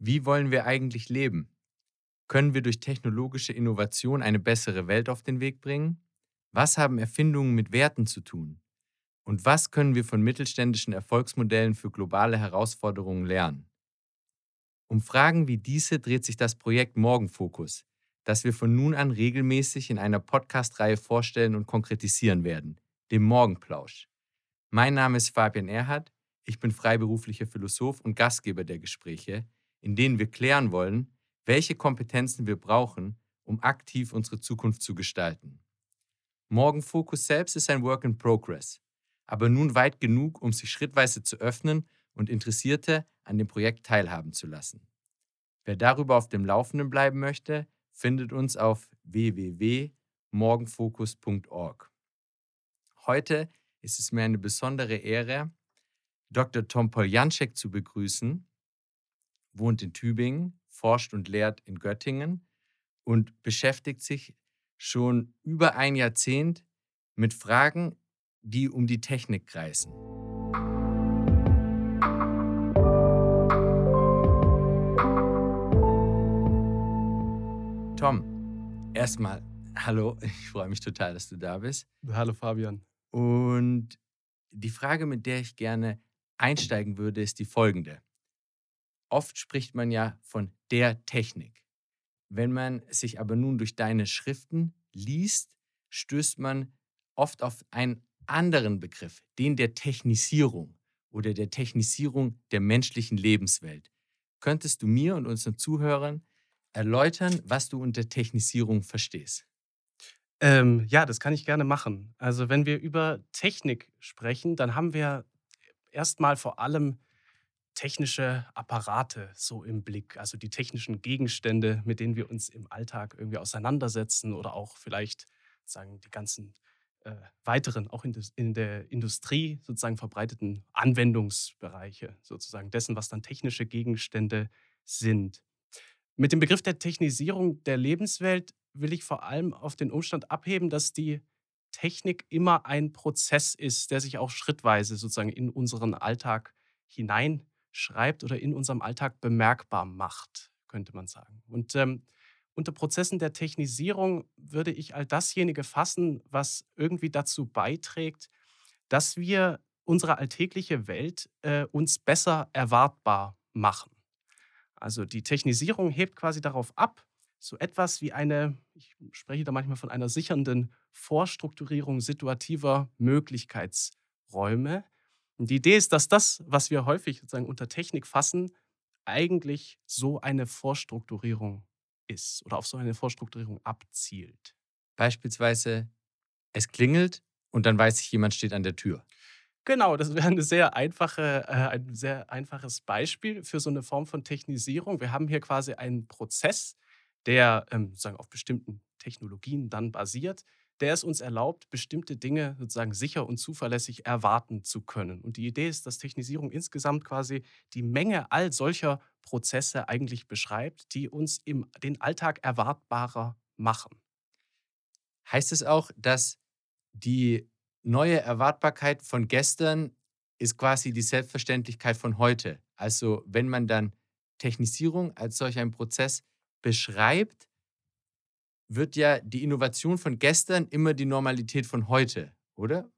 Wie wollen wir eigentlich leben? Können wir durch technologische Innovation eine bessere Welt auf den Weg bringen? Was haben Erfindungen mit Werten zu tun? Und was können wir von mittelständischen Erfolgsmodellen für globale Herausforderungen lernen? Um Fragen wie diese dreht sich das Projekt Morgenfokus, das wir von nun an regelmäßig in einer Podcast-Reihe vorstellen und konkretisieren werden, dem Morgenplausch. Mein Name ist Fabian Erhardt, ich bin freiberuflicher Philosoph und Gastgeber der Gespräche, in denen wir klären wollen, welche Kompetenzen wir brauchen, um aktiv unsere Zukunft zu gestalten. Morgenfokus selbst ist ein Work in Progress, aber nun weit genug, um sich schrittweise zu öffnen und Interessierte an dem Projekt teilhaben zu lassen. Wer darüber auf dem Laufenden bleiben möchte, findet uns auf www.morgenfokus.org. Heute ist es mir eine besondere Ehre, Dr. Tom Poljanczek zu begrüßen, wohnt in Tübingen, forscht und lehrt in Göttingen und beschäftigt sich schon über ein Jahrzehnt mit Fragen, die um die Technik kreisen. Tom, erstmal hallo, ich freue mich total, dass du da bist. Hallo Fabian. Und die Frage, mit der ich gerne einsteigen würde, ist die folgende. Oft spricht man ja von der Technik. Wenn man sich aber nun durch deine Schriften liest, stößt man oft auf einen anderen Begriff, den der Technisierung oder der Technisierung der menschlichen Lebenswelt. Könntest du mir und unseren Zuhörern erläutern, was du unter Technisierung verstehst? Ähm, ja, das kann ich gerne machen. Also wenn wir über Technik sprechen, dann haben wir erstmal vor allem technische Apparate so im Blick, also die technischen Gegenstände, mit denen wir uns im Alltag irgendwie auseinandersetzen oder auch vielleicht sagen die ganzen äh, weiteren, auch in, des, in, der Industrie sozusagen verbreiteten Anwendungsbereiche sozusagen dessen, was dann technische Gegenstände sind. Mit dem Begriff der Technisierung der Lebenswelt will ich vor allem auf den Umstand abheben, dass die Technik immer ein Prozess ist, der sich auch schrittweise sozusagen in unseren Alltag hinein schreibt oder in unserem Alltag bemerkbar macht, könnte man sagen. Und ähm, unter Prozessen der Technisierung würde ich all dasjenige fassen, was irgendwie dazu beiträgt, dass wir unsere alltägliche Welt äh, uns besser erwartbar machen. Also die Technisierung hebt quasi darauf ab, so etwas wie eine, ich spreche da manchmal von einer sichernden Vorstrukturierung situativer Möglichkeitsräume, und die Idee ist, dass das, was wir häufig sozusagen unter Technik fassen, eigentlich so eine Vorstrukturierung ist oder auf so eine Vorstrukturierung abzielt. Beispielsweise, es klingelt und dann weiß ich, jemand steht an der Tür. Genau, das wäre sehr einfache, äh, ein sehr einfaches Beispiel für so eine Form von Technisierung. Wir haben hier quasi einen Prozess, der ähm, sozusagen auf bestimmten Technologien dann basiert, der es uns erlaubt, bestimmte Dinge sozusagen sicher und zuverlässig erwarten zu können. Und die Idee ist, dass Technisierung insgesamt quasi die Menge all solcher Prozesse eigentlich beschreibt, die uns im, den Alltag erwartbarer machen. Heißt es auch, dass die neue Erwartbarkeit von gestern ist quasi die Selbstverständlichkeit von heute? Also wenn man dann Technisierung als solch einen Prozess beschreibt, wird ja die Innovation von gestern immer die Normalität von heute, oder?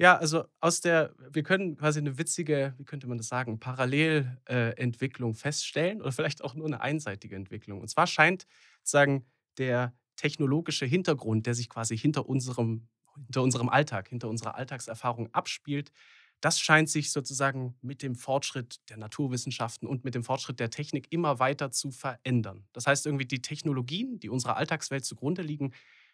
Ja, also aus der, wir können quasi eine witzige, wie könnte man das sagen, Parallelentwicklung feststellen oder vielleicht auch nur eine einseitige Entwicklung. Und zwar scheint sagen der technologische Hintergrund, der sich quasi hinter unserem, hinter unserem Alltag, hinter unserer Alltagserfahrung abspielt, das scheint sich sozusagen mit dem Fortschritt der Naturwissenschaften und mit dem Fortschritt der Technik immer weiter zu verändern. Das heißt, irgendwie die Technologien, die unserer Alltagswelt zugrunde liegen,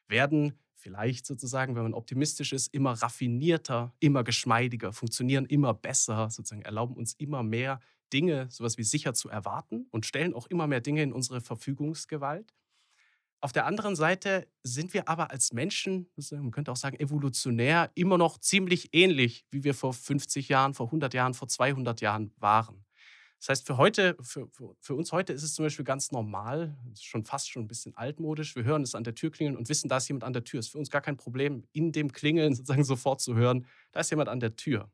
werden vielleicht sozusagen, wenn man optimistisch ist, immer raffinierter, immer geschmeidiger, funktionieren immer besser, sozusagen erlauben uns immer mehr Dinge, sowas wie sicher zu erwarten und stellen auch immer mehr Dinge in unsere Verfügungsgewalt. Auf der anderen Seite sind wir aber als Menschen, man könnte auch sagen evolutionär, immer noch ziemlich ähnlich, wie wir vor 50 Jahren, vor 100 Jahren, vor 200 Jahren waren. Das heißt, für, heute, für, für uns heute ist es zum Beispiel ganz normal, schon fast schon ein bisschen altmodisch. Wir hören es an der Tür klingeln und wissen, da ist jemand an der Tür. Es ist für uns gar kein Problem, in dem Klingeln sozusagen sofort zu hören, da ist jemand an der Tür.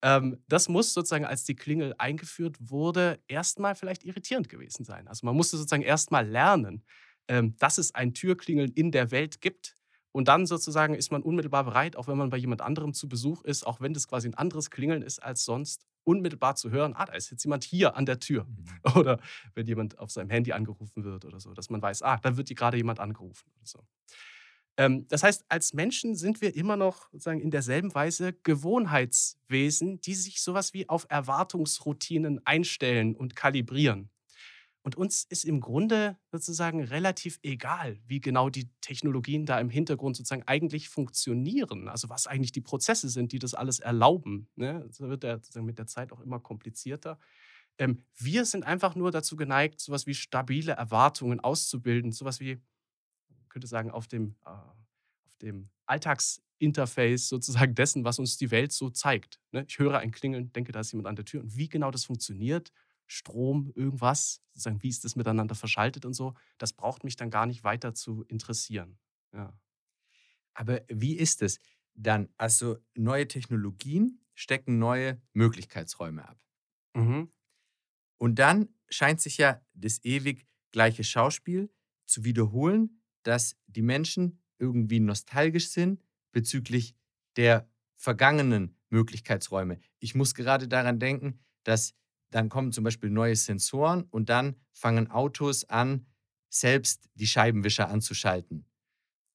Ähm, das muss sozusagen, als die Klingel eingeführt wurde, erstmal vielleicht irritierend gewesen sein. Also man musste sozusagen erstmal lernen, dass es ein Türklingeln in der Welt gibt. Und dann sozusagen ist man unmittelbar bereit, auch wenn man bei jemand anderem zu Besuch ist, auch wenn das quasi ein anderes Klingeln ist als sonst, unmittelbar zu hören, ah, da ist jetzt jemand hier an der Tür. Mhm. Oder wenn jemand auf seinem Handy angerufen wird oder so, dass man weiß, ah, da wird gerade jemand angerufen. Oder so. Ähm, das heißt, als Menschen sind wir immer noch sozusagen in derselben Weise Gewohnheitswesen, die sich sowas wie auf Erwartungsroutinen einstellen und kalibrieren. Und uns ist im Grunde sozusagen relativ egal, wie genau die Technologien da im Hintergrund sozusagen eigentlich funktionieren. Also was eigentlich die Prozesse sind, die das alles erlauben. Ne? Das wird ja sozusagen mit der Zeit auch immer komplizierter. Ähm, wir sind einfach nur dazu geneigt, sowas wie stabile Erwartungen auszubilden, sowas wie könnte sagen, auf dem, äh, auf dem Alltagsinterface sozusagen dessen, was uns die Welt so zeigt. Ne? Ich höre ein Klingeln, denke, da ist jemand an der Tür. Und wie genau das funktioniert, Strom, irgendwas, sozusagen, wie ist das miteinander verschaltet und so, das braucht mich dann gar nicht weiter zu interessieren. Ja. Aber wie ist es dann? Also neue Technologien stecken neue Möglichkeitsräume ab. Mhm. Und dann scheint sich ja das ewig gleiche Schauspiel zu wiederholen, dass die Menschen irgendwie nostalgisch sind bezüglich der vergangenen Möglichkeitsräume. Ich muss gerade daran denken, dass dann kommen zum Beispiel neue Sensoren und dann fangen Autos an, selbst die Scheibenwischer anzuschalten.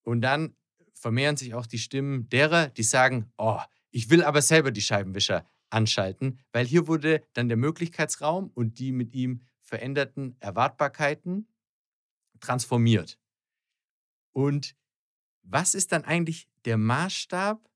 Und dann vermehren sich auch die Stimmen derer, die sagen, oh, ich will aber selber die Scheibenwischer anschalten, weil hier wurde dann der Möglichkeitsraum und die mit ihm veränderten Erwartbarkeiten transformiert. Und was ist dann eigentlich der Maßstab,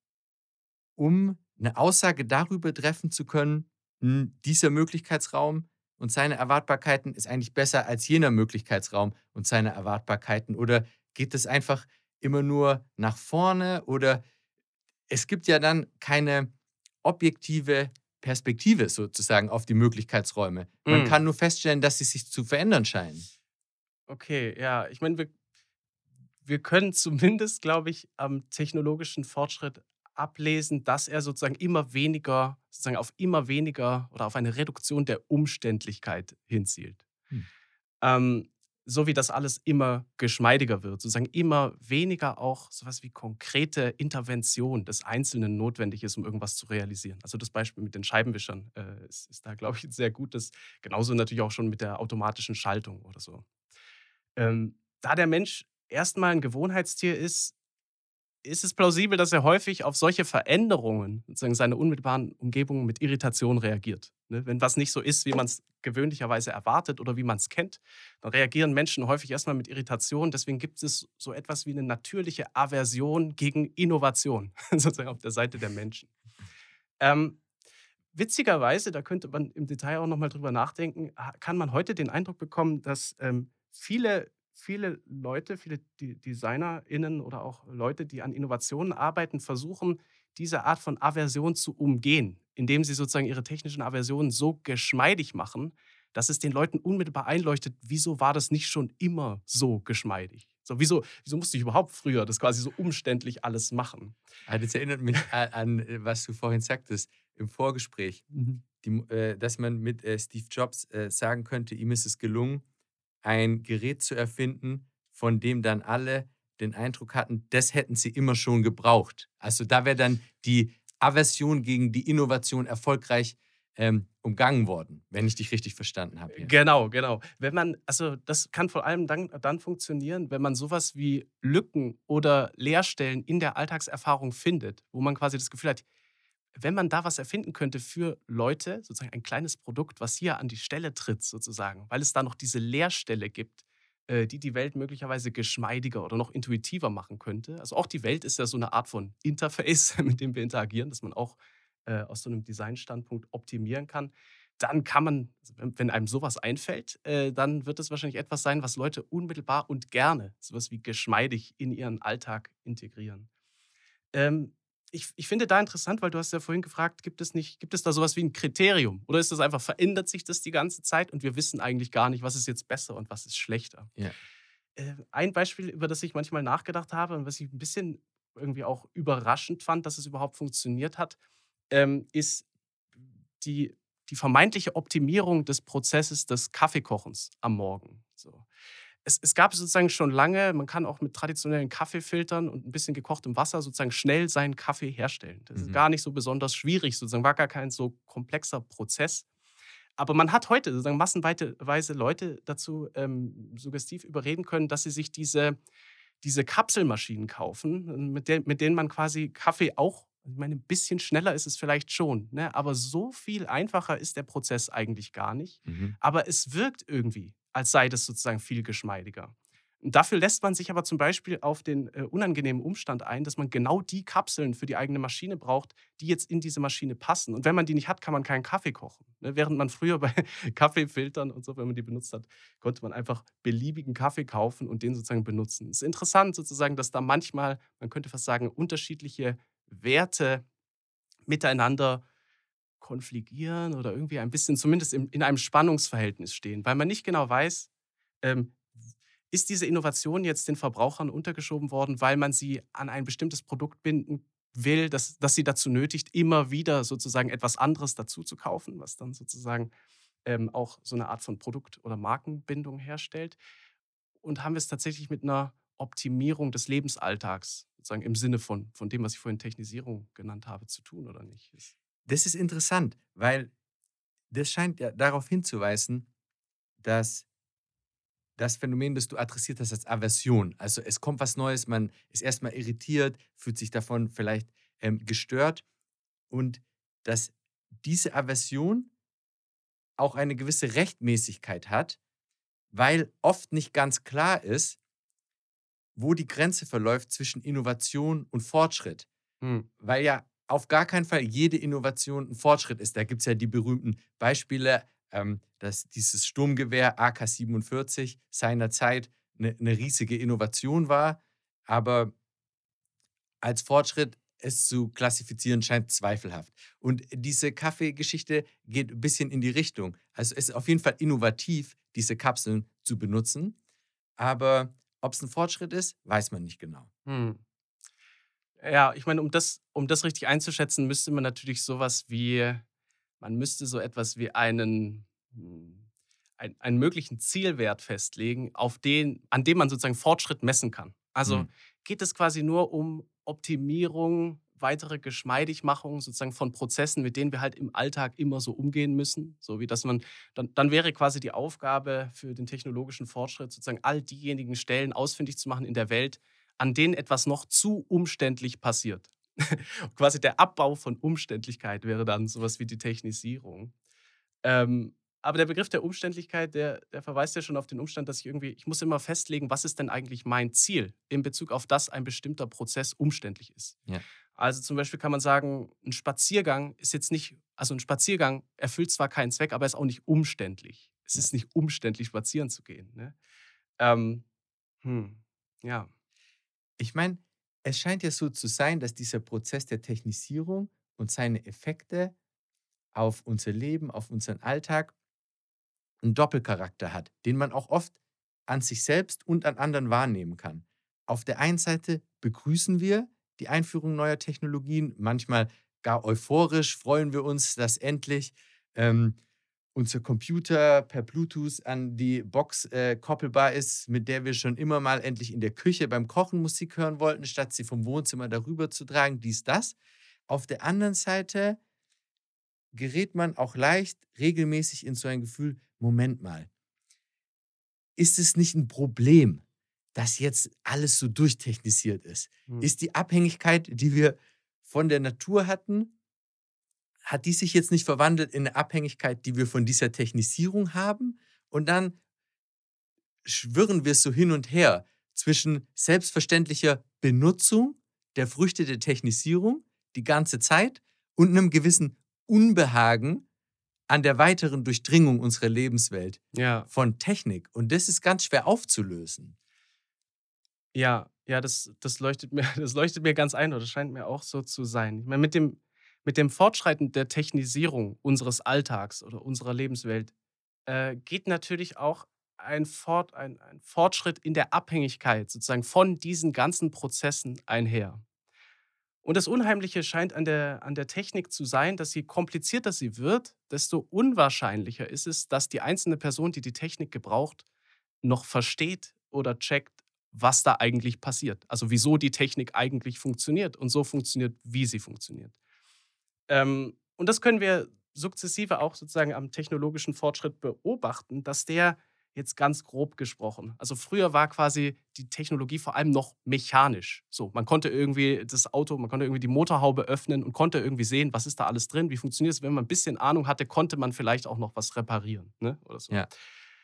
um eine Aussage darüber treffen zu können, dieser Möglichkeitsraum und seine Erwartbarkeiten ist eigentlich besser als jener Möglichkeitsraum und seine Erwartbarkeiten? Oder geht es einfach immer nur nach vorne? Oder es gibt ja dann keine objektive Perspektive sozusagen auf die Möglichkeitsräume. Man mm. kann nur feststellen, dass sie sich zu verändern scheinen. Okay, ja. Ich meine, wir wir können zumindest, glaube ich, am technologischen Fortschritt ablesen, dass er sozusagen immer weniger, sozusagen auf immer weniger oder auf eine Reduktion der Umständlichkeit hinzielt. Hm. Ähm, so wie das alles immer geschmeidiger wird, sozusagen immer weniger auch sowas wie konkrete Intervention des Einzelnen notwendig ist, um irgendwas zu realisieren. Also das Beispiel mit den Scheibenwischern äh, ist, ist, da, glaube ich, ein sehr gutes. Genauso natürlich auch schon mit der automatischen Schaltung oder so. Ähm, da der Mensch erstmal ein Gewohnheitstier ist, ist es plausibel, dass er häufig auf solche Veränderungen, sozusagen seine unmittelbaren Umgebungen mit Irritation reagiert. Ne? Wenn was nicht so ist, wie man es gewöhnlicherweise erwartet oder wie man es kennt, dann reagieren Menschen häufig erstmal mit Irritation. Deswegen gibt es so etwas wie eine natürliche Aversion gegen Innovation, sozusagen auf der Seite der Menschen. Ähm, witzigerweise, da könnte man im Detail auch nochmal drüber nachdenken, kann man heute den Eindruck bekommen, dass ähm, viele viele Leute, viele DesignerInnen oder auch Leute, die an Innovationen arbeiten, versuchen, diese Art von Aversion zu umgehen, indem sie sozusagen ihre technischen Aversionen so geschmeidig machen, dass es den Leuten unmittelbar einleuchtet, wieso war das nicht schon immer so geschmeidig? So, wieso, wieso musste ich überhaupt früher das quasi so umständlich alles machen? Ah, das erinnert mich an, äh, was du vorhin sagtest im Vorgespräch, mhm. die, äh, dass man mit äh, Steve Jobs äh, sagen könnte, ihm ist es gelungen, ein Gerät zu erfinden, von dem dann alle den Eindruck hatten, das hätten sie immer schon gebraucht. Also da wäre dann die Aversion gegen die Innovation erfolgreich ähm, umgangen worden, wenn ich dich richtig verstanden habe. Hier. Genau, genau. Wenn man, also das kann vor allem dann, dann funktionieren, wenn man sowas wie Lücken oder Leerstellen in der Alltagserfahrung findet, wo man quasi das Gefühl hat, wenn man da was erfinden könnte für Leute, sozusagen ein kleines Produkt, was hier an die Stelle tritt, sozusagen, weil es da noch diese Leerstelle gibt, äh, die die Welt möglicherweise geschmeidiger oder noch intuitiver machen könnte. Also auch die Welt ist ja so eine Art von Interface, mit dem wir interagieren, dass man auch äh, aus so einem Designstandpunkt optimieren kann. Dann kann man, also wenn einem sowas einfällt, äh, dann wird es wahrscheinlich etwas sein, was Leute unmittelbar und gerne, sowas wie geschmeidig in ihren Alltag integrieren. Ähm, ich, ich finde da interessant, weil du hast ja vorhin gefragt, gibt es nicht, gibt es da sowas wie ein Kriterium? Oder ist das einfach, verändert sich das die ganze Zeit und wir wissen eigentlich gar nicht, was ist jetzt besser und was ist schlechter? Ja. Äh, ein Beispiel, über das ich manchmal nachgedacht habe und was ich ein bisschen irgendwie auch überraschend fand, dass es überhaupt funktioniert hat, ähm, ist die, die vermeintliche Optimierung des Prozesses des Kaffeekochens am Morgen. So. Es, es, gab sozusagen schon lange, man kann auch mit traditionellen Kaffeefiltern und ein bisschen gekochtem Wasser sozusagen schnell seinen Kaffee herstellen. Das mhm. ist gar nicht so besonders schwierig, sozusagen war gar kein so komplexer Prozess. Aber man hat heute sozusagen massenweise Leute dazu ähm, suggestiv überreden können, dass sie sich diese, diese Kapselmaschinen kaufen, mit, der, mit denen man quasi Kaffee auch ich meine, ein bisschen schneller ist es vielleicht schon, ne? aber so viel einfacher ist der Prozess eigentlich gar nicht. Mhm. Aber es wirkt irgendwie, als sei das sozusagen viel geschmeidiger. Und dafür lässt man sich aber zum Beispiel auf den äh, unangenehmen Umstand ein, dass man genau die Kapseln für die eigene Maschine braucht, die jetzt in diese Maschine passen. Und wenn man die nicht hat, kann man keinen Kaffee kochen. Ne? Während man früher bei Kaffeefiltern und so, wenn man die benutzt hat, konnte man einfach beliebigen Kaffee kaufen und den sozusagen benutzen. Es ist interessant sozusagen, dass da manchmal, man könnte fast sagen, unterschiedliche Werte miteinander konfligieren oder irgendwie ein bisschen zumindest in, in einem Spannungsverhältnis stehen, weil man nicht genau weiß, ähm, ist diese Innovation jetzt den Verbrauchern untergeschoben worden, weil man sie an ein bestimmtes Produkt binden will, dass, dass sie dazu nötigt, immer wieder sozusagen etwas anderes dazu zu kaufen, was dann sozusagen ähm, auch so eine Art von Produkt- oder Markenbindung herstellt? Und haben wir es tatsächlich mit einer Optimierung des Lebensalltags, sozusagen im Sinne von, von dem, was ich vorhin Technisierung genannt habe, zu tun oder nicht? Das ist interessant, weil das scheint ja darauf hinzuweisen, dass das Phänomen, das du adressiert hast, als Aversion. Also es kommt was Neues, man ist erstmal irritiert, fühlt sich davon vielleicht ähm, gestört und dass diese Aversion auch eine gewisse Rechtmäßigkeit hat, weil oft nicht ganz klar ist, wo die Grenze verläuft zwischen Innovation und Fortschritt. Hm. Weil ja auf gar keinen Fall jede Innovation ein Fortschritt ist. Da gibt es ja die berühmten Beispiele, ähm, dass dieses Sturmgewehr AK-47 seinerzeit eine, eine riesige Innovation war, aber als Fortschritt es zu klassifizieren scheint zweifelhaft. Und diese Kaffeegeschichte geht ein bisschen in die Richtung. Also es ist auf jeden Fall innovativ, diese Kapseln zu benutzen, aber ob es ein Fortschritt ist, weiß man nicht genau. Hm. Ja, ich meine, um das, um das richtig einzuschätzen, müsste man natürlich sowas wie, man müsste so etwas wie einen, hm, ein, einen möglichen Zielwert festlegen, auf den, an dem man sozusagen Fortschritt messen kann. Also hm. geht es quasi nur um Optimierung, weitere Geschmeidigmachung sozusagen von Prozessen, mit denen wir halt im Alltag immer so umgehen müssen. So wie dass man, dann, dann wäre quasi die Aufgabe für den technologischen Fortschritt, sozusagen all diejenigen Stellen ausfindig zu machen in der Welt, an denen etwas noch zu umständlich passiert. Quasi der Abbau von Umständlichkeit wäre dann sowas wie die Technisierung. Ähm, aber der Begriff der Umständlichkeit, der, der, verweist ja schon auf den Umstand, dass ich irgendwie, ich muss immer festlegen, was ist denn eigentlich mein Ziel in Bezug auf das ein bestimmter Prozess umständlich ist. Ja. Also zum Beispiel kann man sagen, ein Spaziergang ist jetzt nicht, also ein Spaziergang erfüllt zwar keinen Zweck, aber ist auch nicht umständlich. Es ist nicht umständlich, spazieren zu gehen. Ne? Ähm, hm, ja. Ich meine, es scheint ja so zu sein, dass dieser Prozess der Technisierung und seine Effekte auf unser Leben, auf unseren Alltag einen Doppelcharakter hat, den man auch oft an sich selbst und an anderen wahrnehmen kann. Auf der einen Seite begrüßen wir die Einführung neuer Technologien, manchmal gar euphorisch freuen wir uns, dass endlich ähm, unser Computer per Bluetooth an die Box äh, koppelbar ist, mit der wir schon immer mal endlich in der Küche beim Kochen Musik hören wollten, statt sie vom Wohnzimmer darüber zu tragen, dies, das. Auf der anderen Seite gerät man auch leicht regelmäßig in so ein Gefühl, Moment mal, ist es nicht ein Problem, dass jetzt alles so durchtechnisiert ist? Hm. Ist die Abhängigkeit, die wir von der Natur hatten, hat die sich jetzt nicht verwandelt in eine Abhängigkeit, die wir von dieser Technisierung haben? Und dann schwirren wir so hin und her zwischen selbstverständlicher Benutzung der Früchte der Technisierung die ganze Zeit und einem gewissen Unbehagen an der weiteren Durchdringung unserer Lebenswelt ja. von Technik. Und das ist ganz schwer aufzulösen. Ja, ja, das, das, leuchtet mir, das leuchtet mir ganz ein, oder das scheint mir auch so zu sein. Ich meine, mit dem, mit dem Fortschreiten der Technisierung unseres Alltags oder unserer Lebenswelt äh, geht natürlich auch ein, Fort, ein, ein Fortschritt in der Abhängigkeit sozusagen von diesen ganzen Prozessen einher. Und das Unheimliche scheint an der, an der Technik zu sein, dass je komplizierter sie wird, desto unwahrscheinlicher ist es, dass die einzelne Person, die die Technik gebraucht, noch versteht oder checkt, was da eigentlich passiert. Also wieso die Technik eigentlich funktioniert und so funktioniert, wie sie funktioniert. Ähm, und das können wir sukzessive auch sozusagen am technologischen Fortschritt beobachten, dass der jetzt ganz grob gesprochen. Also früher war quasi die Technologie vor allem noch mechanisch. So, man konnte irgendwie das Auto, man konnte irgendwie die Motorhaube öffnen und konnte irgendwie sehen, was ist da alles drin, wie funktioniert es. Wenn man ein bisschen Ahnung hatte, konnte man vielleicht auch noch was reparieren. Ne? Oder so. Ja.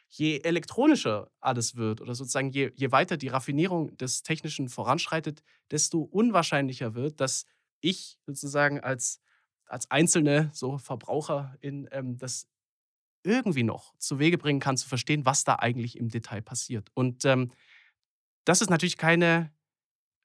Je elektronischer alles wird oder sozusagen je, je weiter die Raffinierung des Technischen voranschreitet, desto unwahrscheinlicher wird, dass ich sozusagen als als einzelne so Verbraucher in ähm, das irgendwie noch zu Wege bringen kann, zu verstehen, was da eigentlich im Detail passiert. Und ähm, das ist natürlich keine,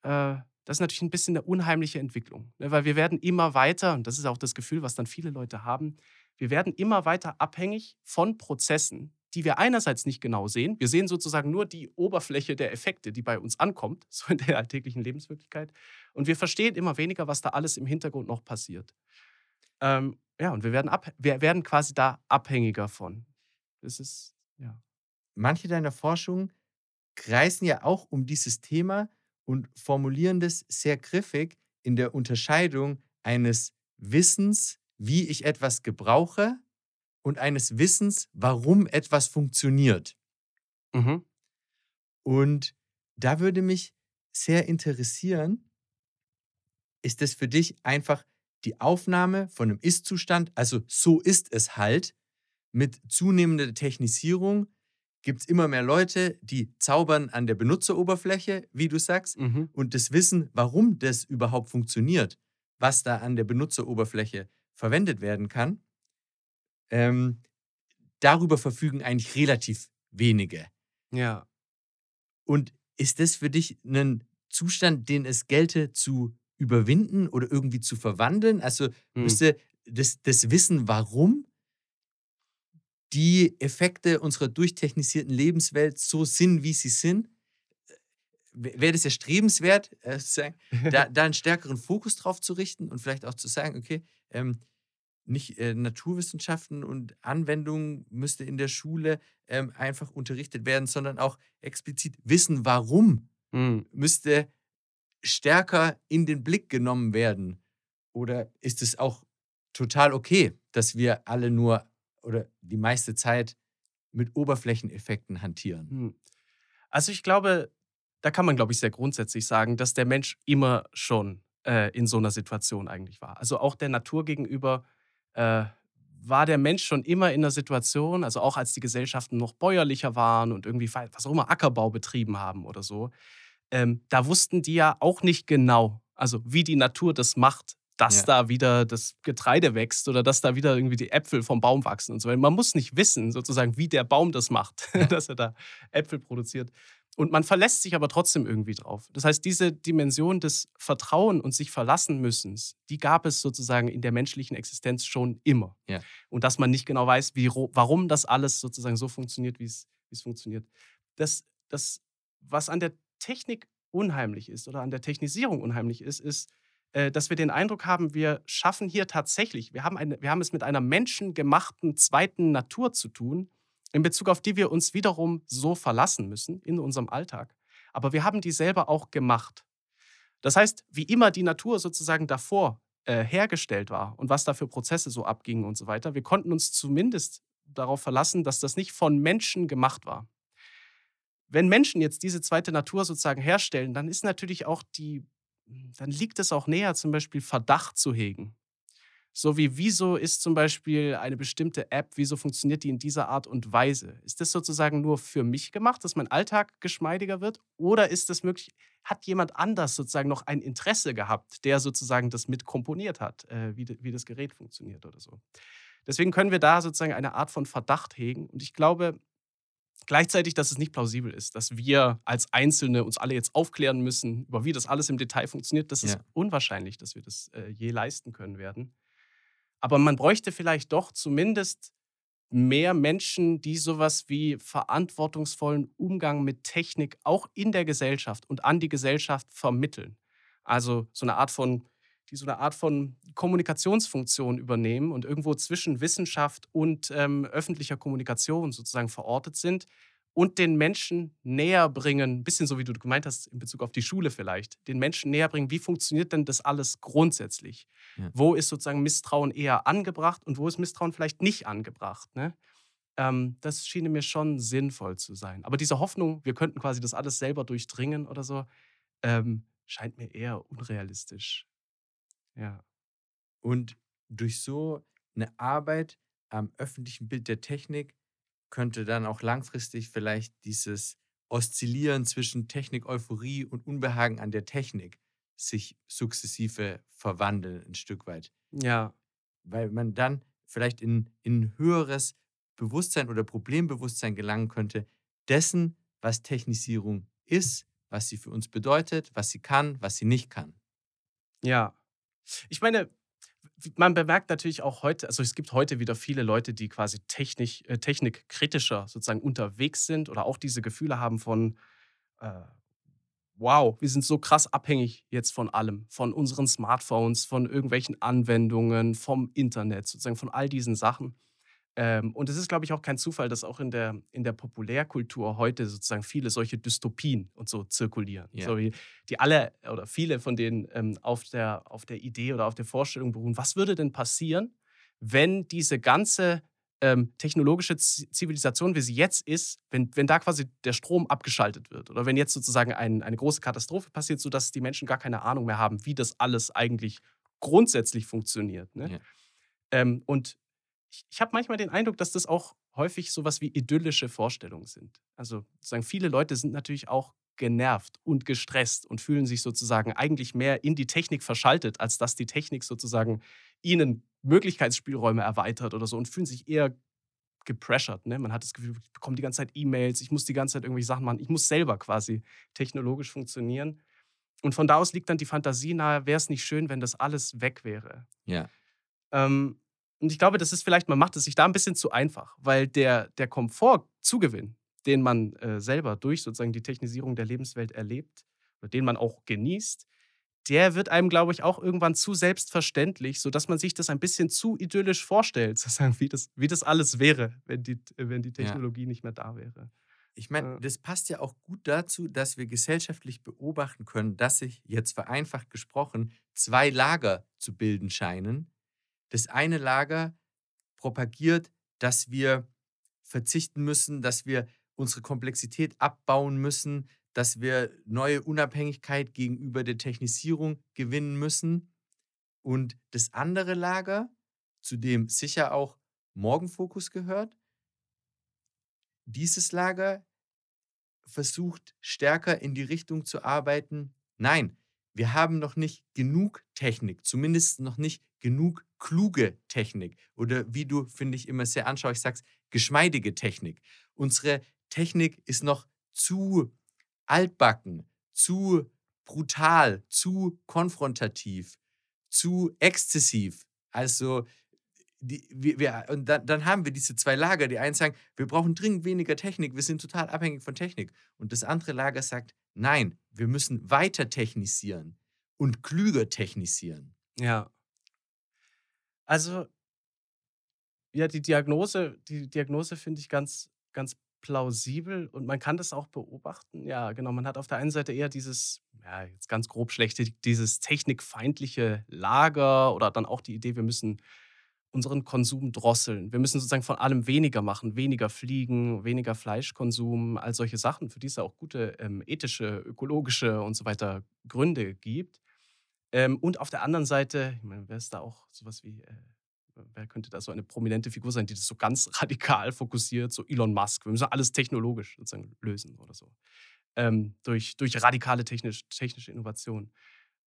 äh, das ist natürlich ein bisschen eine unheimliche Entwicklung, ne? weil wir werden immer weiter, und das ist auch das Gefühl, was dann viele Leute haben, wir werden immer weiter abhängig von Prozessen, die wir einerseits nicht genau sehen. Wir sehen sozusagen nur die Oberfläche der Effekte, die bei uns ankommt, so in der alltäglichen Lebenswirklichkeit. Und wir verstehen immer weniger, was da alles im Hintergrund noch passiert. Ähm, ja, und wir werden, ab, wir werden quasi da abhängiger von. Das ist, ja. Manche deiner Forschungen kreisen ja auch um dieses Thema und formulieren das sehr griffig in der Unterscheidung eines Wissens, wie ich etwas gebrauche und eines Wissens, warum etwas funktioniert. Mhm. Und da würde mich sehr interessieren, ist es für dich einfach die Aufnahme von einem Ist-Zustand, also so ist es halt, mit zunehmender Technisierung gibt es immer mehr Leute, die zaubern an der Benutzeroberfläche, wie du sagst, Mhm. und das Wissen, warum das überhaupt funktioniert, was da an der Benutzeroberfläche verwendet werden kann, ähm, darüber verfügen eigentlich relativ wenige. Ja. Und ist das für dich ein Zustand, den es gelte zu überwinden oder irgendwie zu verwandeln? Also Hm. müsste das, das Wissen, warum die Effekte unserer durchtechnisierten Lebenswelt so sind, wie sie sind, wäre das erstrebenswert, äh, da, da einen stärkeren Fokus drauf zu richten und vielleicht auch zu sagen, okay, ähm, nicht äh, Naturwissenschaften und Anwendungen müsste in der Schule ähm, einfach unterrichtet werden, sondern auch explizit Wissen, warum Hm. müsste stärker in den Blick genommen werden? Oder ist es auch total okay, dass wir alle nur oder die meiste Zeit mit Oberflächeneffekten hantieren? Hm. Also ich glaube, da kann man, glaube ich, sehr grundsätzlich sagen, dass der Mensch immer schon äh, in so einer Situation eigentlich war. Also auch der Natur gegenüber äh, war der Mensch schon immer in einer Situation, also auch als die Gesellschaften noch bäuerlicher waren und irgendwie was auch immer Ackerbau betrieben haben oder so, ähm, da wussten die ja auch nicht genau, also wie die Natur das macht, dass Ja. da wieder das Getreide wächst oder dass da wieder irgendwie die Äpfel vom Baum wachsen und so weiter. Man muss nicht wissen, sozusagen, wie der Baum das macht, dass er da Äpfel produziert. Und man verlässt sich aber trotzdem irgendwie drauf. Das heißt, diese Dimension des Vertrauen und sich verlassen müssens, die gab es sozusagen in der menschlichen Existenz schon immer. Ja. Und dass man nicht genau weiß, wie, warum das alles sozusagen so funktioniert, wie es wie es funktioniert. Das, das, was an der Technik unheimlich ist oder an der Technisierung unheimlich ist, ist, äh, dass wir den Eindruck haben, wir schaffen hier tatsächlich, wir haben, eine, wir haben es mit einer menschengemachten zweiten Natur zu tun, in Bezug auf die wir uns wiederum so verlassen müssen in unserem Alltag. Aber wir haben die selber auch gemacht. Das heißt, wie immer die Natur sozusagen davor äh, hergestellt war und was da für Prozesse so abgingen und so weiter, wir konnten uns zumindest darauf verlassen, dass das nicht von Menschen gemacht war. Wenn Menschen jetzt diese zweite Natur sozusagen herstellen, dann ist natürlich auch die, dann liegt es auch näher, zum Beispiel Verdacht zu hegen. So wie, wieso ist zum Beispiel eine bestimmte App, wieso funktioniert die in dieser Art und Weise? Ist das sozusagen nur für mich gemacht, dass mein Alltag geschmeidiger wird? Oder ist das möglich, hat jemand anders sozusagen noch ein Interesse gehabt, der sozusagen das mit komponiert hat, äh, wie, wie das Gerät funktioniert oder so? Deswegen können wir da sozusagen eine Art von Verdacht hegen. Und ich glaube gleichzeitig, dass es nicht plausibel ist, dass wir als Einzelne uns alle jetzt aufklären müssen, über wie das alles im Detail funktioniert. Das ist Ja. unwahrscheinlich, dass wir das äh, je leisten können werden. Aber man bräuchte vielleicht doch zumindest mehr Menschen, die sowas wie verantwortungsvollen Umgang mit Technik auch in der Gesellschaft und an die Gesellschaft vermitteln. Also so eine Art von die so eine Art von Kommunikationsfunktion übernehmen und irgendwo zwischen Wissenschaft und ähm, öffentlicher Kommunikation sozusagen verortet sind und den Menschen näher bringen, ein bisschen so wie du gemeint hast in Bezug auf die Schule vielleicht, den Menschen näher bringen, wie funktioniert denn das alles grundsätzlich? Ja. Wo ist sozusagen Misstrauen eher angebracht und wo ist Misstrauen vielleicht nicht angebracht? Ne? Ähm, das schien mir schon sinnvoll zu sein. Aber diese Hoffnung, wir könnten quasi das alles selber durchdringen oder so, ähm, scheint mir eher unrealistisch. Ja. Und durch so eine Arbeit am öffentlichen Bild der Technik könnte dann auch langfristig vielleicht dieses Oszillieren zwischen Technik-Euphorie und Unbehagen an der Technik sich sukzessive verwandeln, ein Stück weit. Ja. Weil man dann vielleicht in, in höheres Bewusstsein oder Problembewusstsein gelangen könnte, dessen, was Technisierung ist, was sie für uns bedeutet, was sie kann, was sie nicht kann. Ja. Ich meine, man bemerkt natürlich auch heute, also es gibt heute wieder viele Leute, die quasi technisch, äh, technikkritischer sozusagen unterwegs sind oder auch diese Gefühle haben von, äh, wow, wir sind so krass abhängig jetzt von allem, von unseren Smartphones, von irgendwelchen Anwendungen, vom Internet, sozusagen von all diesen Sachen. Ähm, und es ist, glaube ich, auch kein Zufall, dass auch in der, in der Populärkultur heute sozusagen viele solche Dystopien und so zirkulieren. Ja. So wie die alle oder viele von denen ähm, auf, der, auf der Idee oder auf der Vorstellung beruhen, was würde denn passieren, wenn diese ganze ähm, technologische Zivilisation, wie sie jetzt ist, wenn, wenn da quasi der Strom abgeschaltet wird oder wenn jetzt sozusagen ein, eine große Katastrophe passiert, sodass die Menschen gar keine Ahnung mehr haben, wie das alles eigentlich grundsätzlich funktioniert. Ne? Ja. Ähm, und ich, ich habe manchmal den Eindruck, dass das auch häufig sowas wie idyllische Vorstellungen sind. Also sozusagen viele Leute sind natürlich auch genervt und gestresst und fühlen sich sozusagen eigentlich mehr in die Technik verschaltet, als dass die Technik sozusagen ihnen Möglichkeitsspielräume erweitert oder so und fühlen sich eher gepressured. Ne? Man hat das Gefühl, ich bekomme die ganze Zeit E-Mails, ich muss die ganze Zeit irgendwelche Sachen machen, ich muss selber quasi technologisch funktionieren. Und von da aus liegt dann die Fantasie nahe, wäre es nicht schön, wenn das alles weg wäre. Ja. Ähm, und ich glaube, das ist vielleicht, man macht es sich da ein bisschen zu einfach, weil der, der Komfortzugewinn, den man äh, selber durch sozusagen die Technisierung der Lebenswelt erlebt, oder den man auch genießt, der wird einem, glaube ich, auch irgendwann zu selbstverständlich, sodass man sich das ein bisschen zu idyllisch vorstellt, sozusagen, wie das, wie das alles wäre, wenn die, wenn die Technologie ja. nicht mehr da wäre. Ich meine, das passt ja auch gut dazu, dass wir gesellschaftlich beobachten können, dass sich jetzt vereinfacht gesprochen zwei Lager zu bilden scheinen, das eine Lager propagiert, dass wir verzichten müssen, dass wir unsere Komplexität abbauen müssen, dass wir neue Unabhängigkeit gegenüber der Technisierung gewinnen müssen. Und das andere Lager, zu dem sicher auch Morgenfokus gehört, dieses Lager versucht stärker in die Richtung zu arbeiten, nein, wir haben noch nicht genug Technik, zumindest noch nicht genug kluge Technik oder wie du, finde ich, immer sehr anschaulich sagst, geschmeidige Technik. Unsere Technik ist noch zu altbacken, zu brutal, zu konfrontativ, zu exzessiv. Also die, wir, und dann, dann, haben wir diese zwei Lager. Die einen sagen, wir brauchen dringend weniger Technik, wir sind total abhängig von Technik. Und das andere Lager sagt, nein, wir müssen weiter technisieren und klüger technisieren. Ja. Also, ja, die Diagnose, die Diagnose finde ich ganz, ganz plausibel und man kann das auch beobachten. Ja, genau. Man hat auf der einen Seite eher dieses, ja, jetzt ganz grob schlechte, dieses technikfeindliche Lager oder dann auch die Idee, wir müssen unseren Konsum drosseln. Wir müssen sozusagen von allem weniger machen, weniger fliegen, weniger Fleischkonsum, all solche Sachen, für die es auch gute ähm, ethische, ökologische und so weiter Gründe gibt. Ähm, und auf der anderen Seite, ich meine, wer ist da auch sowas wie, äh, wer könnte da so eine prominente Figur sein, die das so ganz radikal fokussiert, so Elon Musk. Wir müssen alles technologisch sozusagen lösen oder so. Ähm, durch, durch radikale technisch, technische Innovation.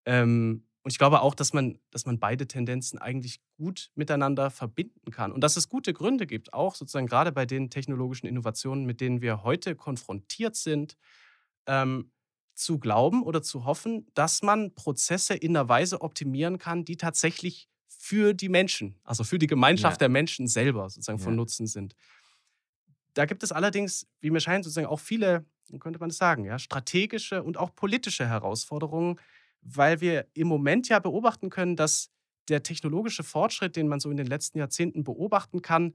Ähm, und ich glaube auch, dass man, dass man beide Tendenzen eigentlich gut miteinander verbinden kann. Und dass es gute Gründe gibt, auch sozusagen gerade bei den technologischen Innovationen, mit denen wir heute konfrontiert sind, ähm, zu glauben oder zu hoffen, dass man Prozesse in einer Weise optimieren kann, die tatsächlich für die Menschen, also für die Gemeinschaft ja. der Menschen selber sozusagen ja. von Nutzen sind. Da gibt es allerdings, wie mir scheint, sozusagen auch viele, könnte man das sagen, ja, strategische und auch politische Herausforderungen, weil wir im Moment ja beobachten können, dass der technologische Fortschritt, den man so in den letzten Jahrzehnten beobachten kann,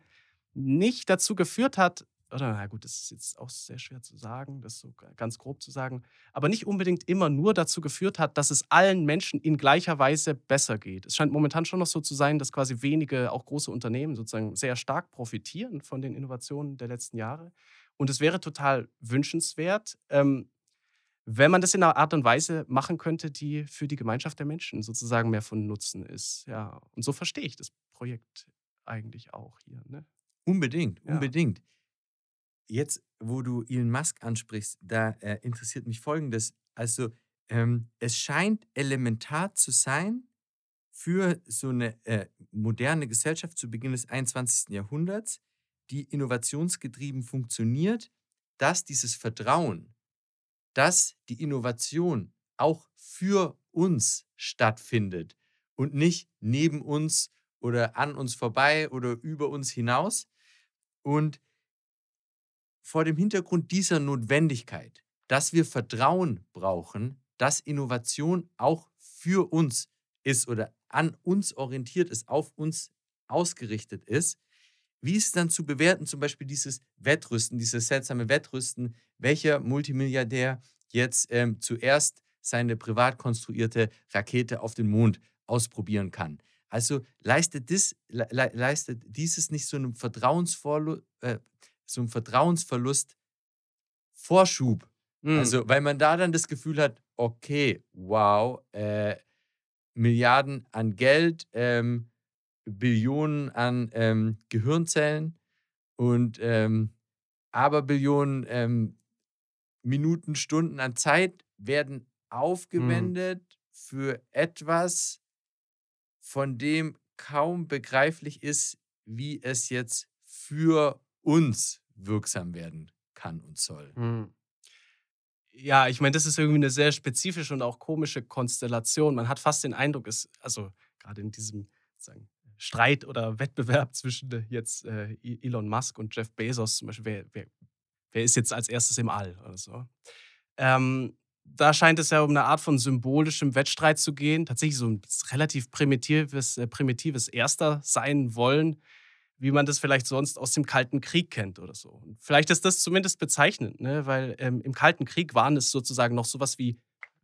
nicht dazu geführt hat, oder na gut, das ist jetzt auch sehr schwer zu sagen, das so ganz grob zu sagen, aber nicht unbedingt immer nur dazu geführt hat, dass es allen Menschen in gleicher Weise besser geht. Es scheint momentan schon noch so zu sein, dass quasi wenige, auch große Unternehmen sozusagen sehr stark profitieren von den Innovationen der letzten Jahre. Und es wäre total wünschenswert, ähm, wenn man das in einer Art und Weise machen könnte, die für die Gemeinschaft der Menschen sozusagen mehr von Nutzen ist. Ja, und so verstehe ich das Projekt eigentlich auch hier. Ne? Unbedingt, ja. unbedingt. Jetzt, wo du Elon Musk ansprichst, da äh, interessiert mich Folgendes. Also, ähm, es scheint elementar zu sein für so eine äh, moderne Gesellschaft zu Beginn des 21. Jahrhunderts, die innovationsgetrieben funktioniert, dass dieses Vertrauen, dass die Innovation auch für uns stattfindet und nicht neben uns oder an uns vorbei oder über uns hinaus. Und vor dem Hintergrund dieser Notwendigkeit, dass wir Vertrauen brauchen, dass Innovation auch für uns ist oder an uns orientiert ist, auf uns ausgerichtet ist, wie ist dann zu bewerten, zum Beispiel dieses Wettrüsten, dieses seltsame Wettrüsten, welcher Multimilliardär jetzt ähm, zuerst seine privat konstruierte Rakete auf den Mond ausprobieren kann? Also leistet, das, le leistet dieses nicht so einem Vertrauensverlust, äh, so ein Vertrauensverlust Vorschub. Mhm. Also, weil man da dann das Gefühl hat, okay, wow, äh, Milliarden an Geld, ähm, Billionen an ähm, Gehirnzellen und ähm, Aberbillionen ähm, Minuten, Stunden an Zeit werden mhm. aufgewendet mhm. für etwas, von dem kaum begreiflich ist, wie es jetzt für uns wirksam werden kann und soll. Mhm. Ja, ich meine, das ist irgendwie eine sehr spezifische und auch komische Konstellation. Man hat fast den Eindruck, es, also gerade in diesem sagen, Streit oder Wettbewerb zwischen äh, jetzt äh, e-, Elon Musk und Jeff Bezos, zum Beispiel, wer, wer, wer ist jetzt als erstes im All oder so. Ähm, da scheint es ja um eine Art von symbolischem Wettstreit zu gehen, tatsächlich so ein relativ primitives, äh, primitives Erster sein wollen wie man das vielleicht sonst aus dem Kalten Krieg kennt oder so. Und vielleicht ist das zumindest bezeichnend, ne? weil ähm, im Kalten Krieg waren es sozusagen noch sowas wie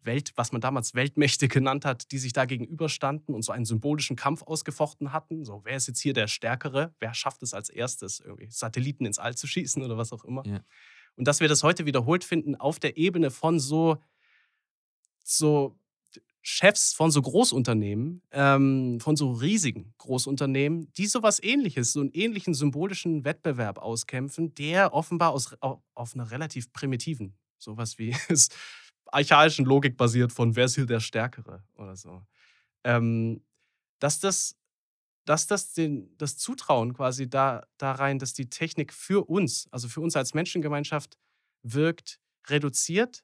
Welt, was man damals Weltmächte genannt hat, die sich da gegenüberstanden und so einen symbolischen Kampf ausgefochten hatten. So, wer ist jetzt hier der Stärkere? Wer schafft es als erstes, irgendwie Satelliten ins All zu schießen oder was auch immer? Ja. Und dass wir das heute wiederholt finden auf der Ebene von so, so Chefs von so Großunternehmen, ähm, von so riesigen Großunternehmen, die sowas ähnliches, so einen ähnlichen symbolischen Wettbewerb auskämpfen, der offenbar aus, auf einer relativ primitiven, sowas wie archaischen Logik basiert von wer ist hier der Stärkere oder so. Ähm, dass das, dass das den, das Zutrauen quasi da, da rein, dass die Technik für uns, also für uns als Menschengemeinschaft wirkt, reduziert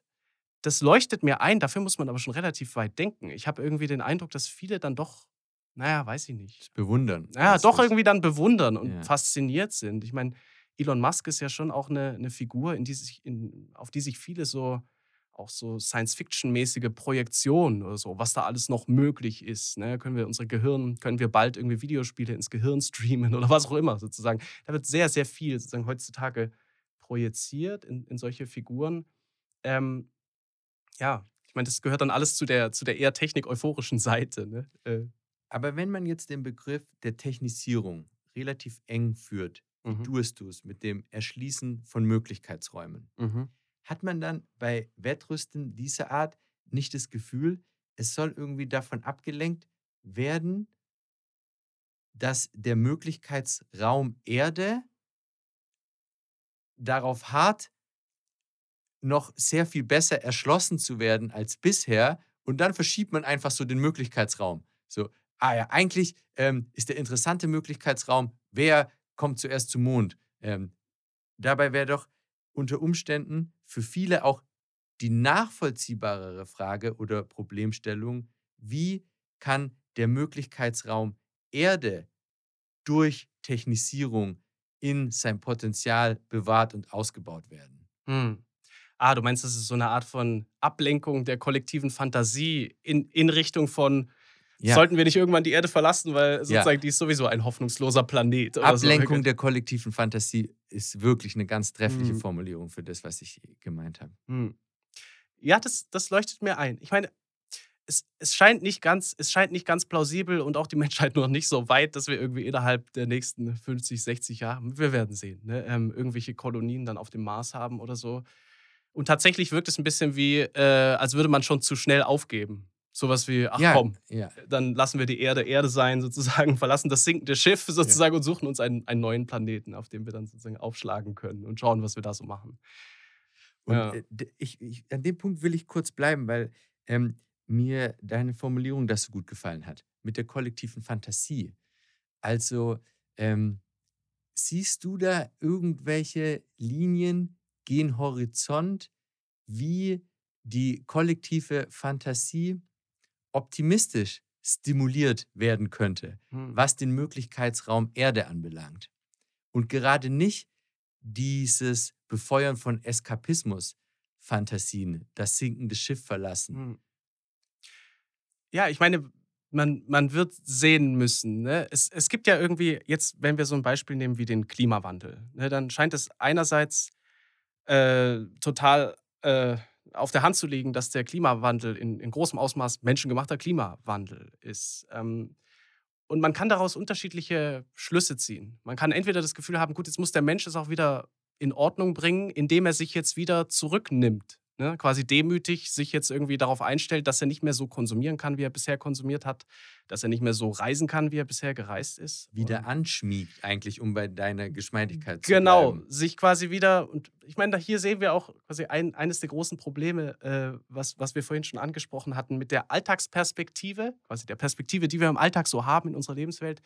das leuchtet mir ein, dafür muss man aber schon relativ weit denken. Ich habe irgendwie den Eindruck, dass viele dann doch, naja, weiß ich nicht. Bewundern. Ja, doch irgendwie dann bewundern und ja. fasziniert sind. Ich meine, Elon Musk ist ja schon auch eine, eine Figur, in die sich, in, auf die sich viele so auch so Science-Fiction-mäßige Projektionen oder so, was da alles noch möglich ist. Ne? Können wir unser Gehirn, können wir bald irgendwie Videospiele ins Gehirn streamen oder was auch immer sozusagen. Da wird sehr, sehr viel sozusagen heutzutage projiziert in, in solche Figuren. Ähm, ja, ich meine, das gehört dann alles zu der, zu der eher technik-euphorischen Seite. Ne? Äh. Aber wenn man jetzt den Begriff der Technisierung relativ eng führt, wie mhm. du es tust, mit dem Erschließen von Möglichkeitsräumen, mhm. hat man dann bei Wettrüsten dieser Art nicht das Gefühl, es soll irgendwie davon abgelenkt werden, dass der Möglichkeitsraum Erde darauf hart noch sehr viel besser erschlossen zu werden als bisher. Und dann verschiebt man einfach so den Möglichkeitsraum. So, ah ja, eigentlich ähm, ist der interessante Möglichkeitsraum, wer kommt zuerst zum Mond. Ähm, dabei wäre doch unter Umständen für viele auch die nachvollziehbarere Frage oder Problemstellung, wie kann der Möglichkeitsraum Erde durch Technisierung in sein Potenzial bewahrt und ausgebaut werden. Hm. Ah, du meinst, das ist so eine Art von Ablenkung der kollektiven Fantasie in, in Richtung von, ja. sollten wir nicht irgendwann die Erde verlassen, weil sozusagen ja. die ist sowieso ein hoffnungsloser Planet. Ablenkung so. der kollektiven Fantasie ist wirklich eine ganz treffliche hm. Formulierung für das, was ich gemeint habe. Hm. Ja, das, das leuchtet mir ein. Ich meine, es, es, scheint nicht ganz, es scheint nicht ganz plausibel und auch die Menschheit noch nicht so weit, dass wir irgendwie innerhalb der nächsten 50, 60 Jahre, wir werden sehen, ne, ähm, irgendwelche Kolonien dann auf dem Mars haben oder so. Und tatsächlich wirkt es ein bisschen wie, äh, als würde man schon zu schnell aufgeben. Sowas wie, ach ja, komm, ja. dann lassen wir die Erde Erde sein, sozusagen, verlassen das sinkende Schiff sozusagen ja. und suchen uns einen, einen neuen Planeten, auf dem wir dann sozusagen aufschlagen können und schauen, was wir da so machen. Und äh, ich, ich, an dem Punkt will ich kurz bleiben, weil ähm, mir deine Formulierung das so gut gefallen hat, mit der kollektiven Fantasie. Also, ähm, siehst du da irgendwelche Linien, gen Horizont, wie die kollektive Fantasie optimistisch stimuliert werden könnte, hm. was den Möglichkeitsraum Erde anbelangt. Und gerade nicht dieses Befeuern von Eskapismus, Fantasien, das sinkende Schiff verlassen. Hm. Ja, ich meine, man, man wird sehen müssen. Ne? Es, es gibt ja irgendwie, jetzt, wenn wir so ein Beispiel nehmen wie den Klimawandel, ne, dann scheint es einerseits äh, total äh, auf der Hand zu legen, dass der Klimawandel in, in großem Ausmaß menschengemachter Klimawandel ist. Ähm, und man kann daraus unterschiedliche Schlüsse ziehen. Man kann entweder das Gefühl haben, gut, jetzt muss der Mensch es auch wieder in Ordnung bringen, indem er sich jetzt wieder zurücknimmt ne, quasi demütig sich jetzt irgendwie darauf einstellt, dass er nicht mehr so konsumieren kann, wie er bisher konsumiert hat, dass er nicht mehr so reisen kann, wie er bisher gereist ist. Wieder anschmiegt, eigentlich, um bei deiner Geschmeidigkeit zu genau, bleiben. Genau, sich quasi wieder, und ich meine, hier sehen wir auch quasi ein, eines der großen Probleme, äh, was, was wir vorhin schon angesprochen hatten, mit der Alltagsperspektive, quasi der Perspektive, die wir im Alltag so haben in unserer Lebenswelt.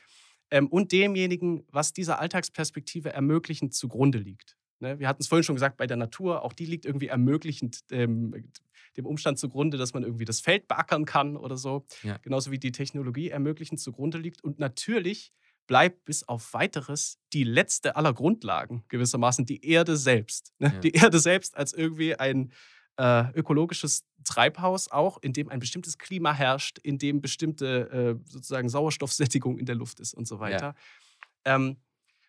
Ähm, und demjenigen, was dieser Alltagsperspektive ermöglichend zugrunde liegt. Ne? Wir hatten es vorhin schon gesagt, bei der Natur, auch die liegt irgendwie ermöglichend ähm, dem Umstand zugrunde, dass man irgendwie das Feld beackern kann oder so. Ja. Genauso wie die Technologie ermöglichend zugrunde liegt. Und natürlich bleibt bis auf weiteres die letzte aller Grundlagen gewissermaßen die Erde selbst. Ne? Ja. Die Erde selbst als irgendwie ein äh, ökologisches Treibhaus auch, in dem ein bestimmtes Klima herrscht, in dem bestimmte äh, sozusagen Sauerstoffsättigung in der Luft ist und so weiter. Ja. Ähm,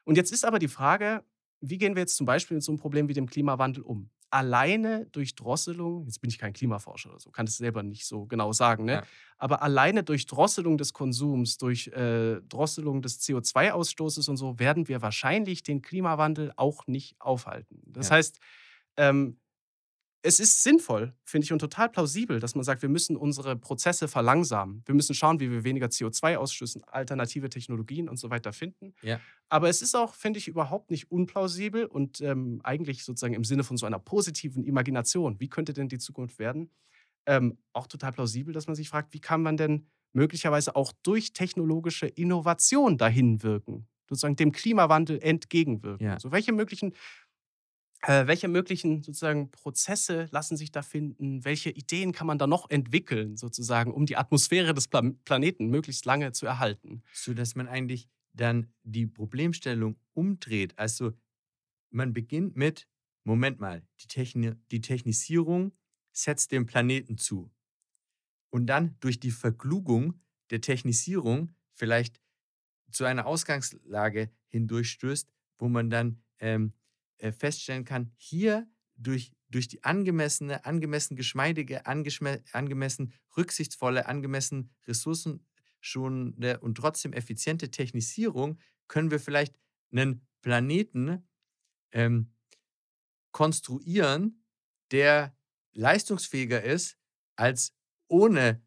und jetzt ist aber die Frage, wie gehen wir jetzt zum Beispiel mit so einem Problem wie dem Klimawandel um? Alleine durch Drosselung, jetzt bin ich kein Klimaforscher oder so, kann es selber nicht so genau sagen, ne? Ja. aber alleine durch Drosselung des Konsums, durch äh, Drosselung des CO2-Ausstoßes und so, werden wir wahrscheinlich den Klimawandel auch nicht aufhalten. Das ja. heißt, ähm, es ist sinnvoll, finde ich, und total plausibel, dass man sagt, wir müssen unsere Prozesse verlangsamen. Wir müssen schauen, wie wir weniger CO2 ausstoßen, alternative Technologien und so weiter finden. Ja. Aber es ist auch, finde ich, überhaupt nicht unplausibel und ähm, eigentlich sozusagen im Sinne von so einer positiven Imagination. Wie könnte denn die Zukunft werden? Ähm, auch total plausibel, dass man sich fragt, wie kann man denn möglicherweise auch durch technologische Innovation dahin wirken, sozusagen dem Klimawandel entgegenwirken. Ja. So welche möglichen äh, welche möglichen sozusagen Prozesse lassen sich da finden? Welche Ideen kann man da noch entwickeln, sozusagen, um die Atmosphäre des Pla Planeten möglichst lange zu erhalten? So dass man eigentlich dann die Problemstellung umdreht. Also man beginnt mit, Moment mal, die, Techni die Technisierung setzt dem Planeten zu. Und dann durch die Verklugung der Technisierung vielleicht zu einer Ausgangslage hindurchstößt, wo man dann ähm, äh, feststellen kann, hier durch, durch die angemessene, angemessen geschmeidige, angemessen rücksichtsvolle, angemessen ressourcenschonende und trotzdem effiziente Technisierung können wir vielleicht einen Planeten ähm, konstruieren, der leistungsfähiger ist als ohne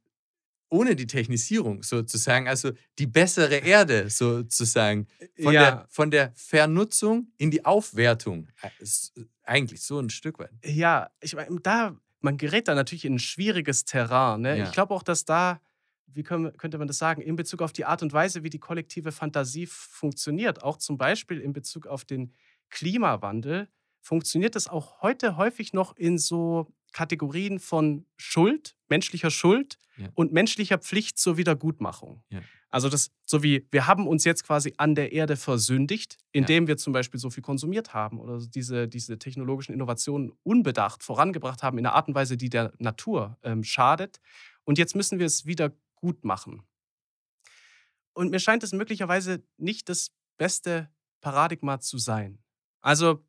ohne die Technisierung sozusagen, also die bessere Erde sozusagen, von, ja. der, von der Vernutzung in die Aufwertung. Eigentlich so ein Stück weit. Ja, ich meine, da, man gerät da natürlich in ein schwieriges Terrain. Ne? Ja. Ich glaube auch, dass da, wie können, könnte man das sagen, in Bezug auf die Art und Weise, wie die kollektive Fantasie funktioniert, auch zum Beispiel in Bezug auf den Klimawandel, funktioniert das auch heute häufig noch in so Kategorien von Schuld, menschlicher Schuld ja. und menschlicher Pflicht zur Wiedergutmachung. Ja. Also das, so wie wir haben uns jetzt quasi an der Erde versündigt, indem ja. wir zum Beispiel so viel konsumiert haben oder diese, diese technologischen Innovationen unbedacht vorangebracht haben in einer Art und Weise, die der Natur ähm, schadet. Und jetzt müssen wir es wieder gut machen. Und mir scheint es möglicherweise nicht das beste Paradigma zu sein. Also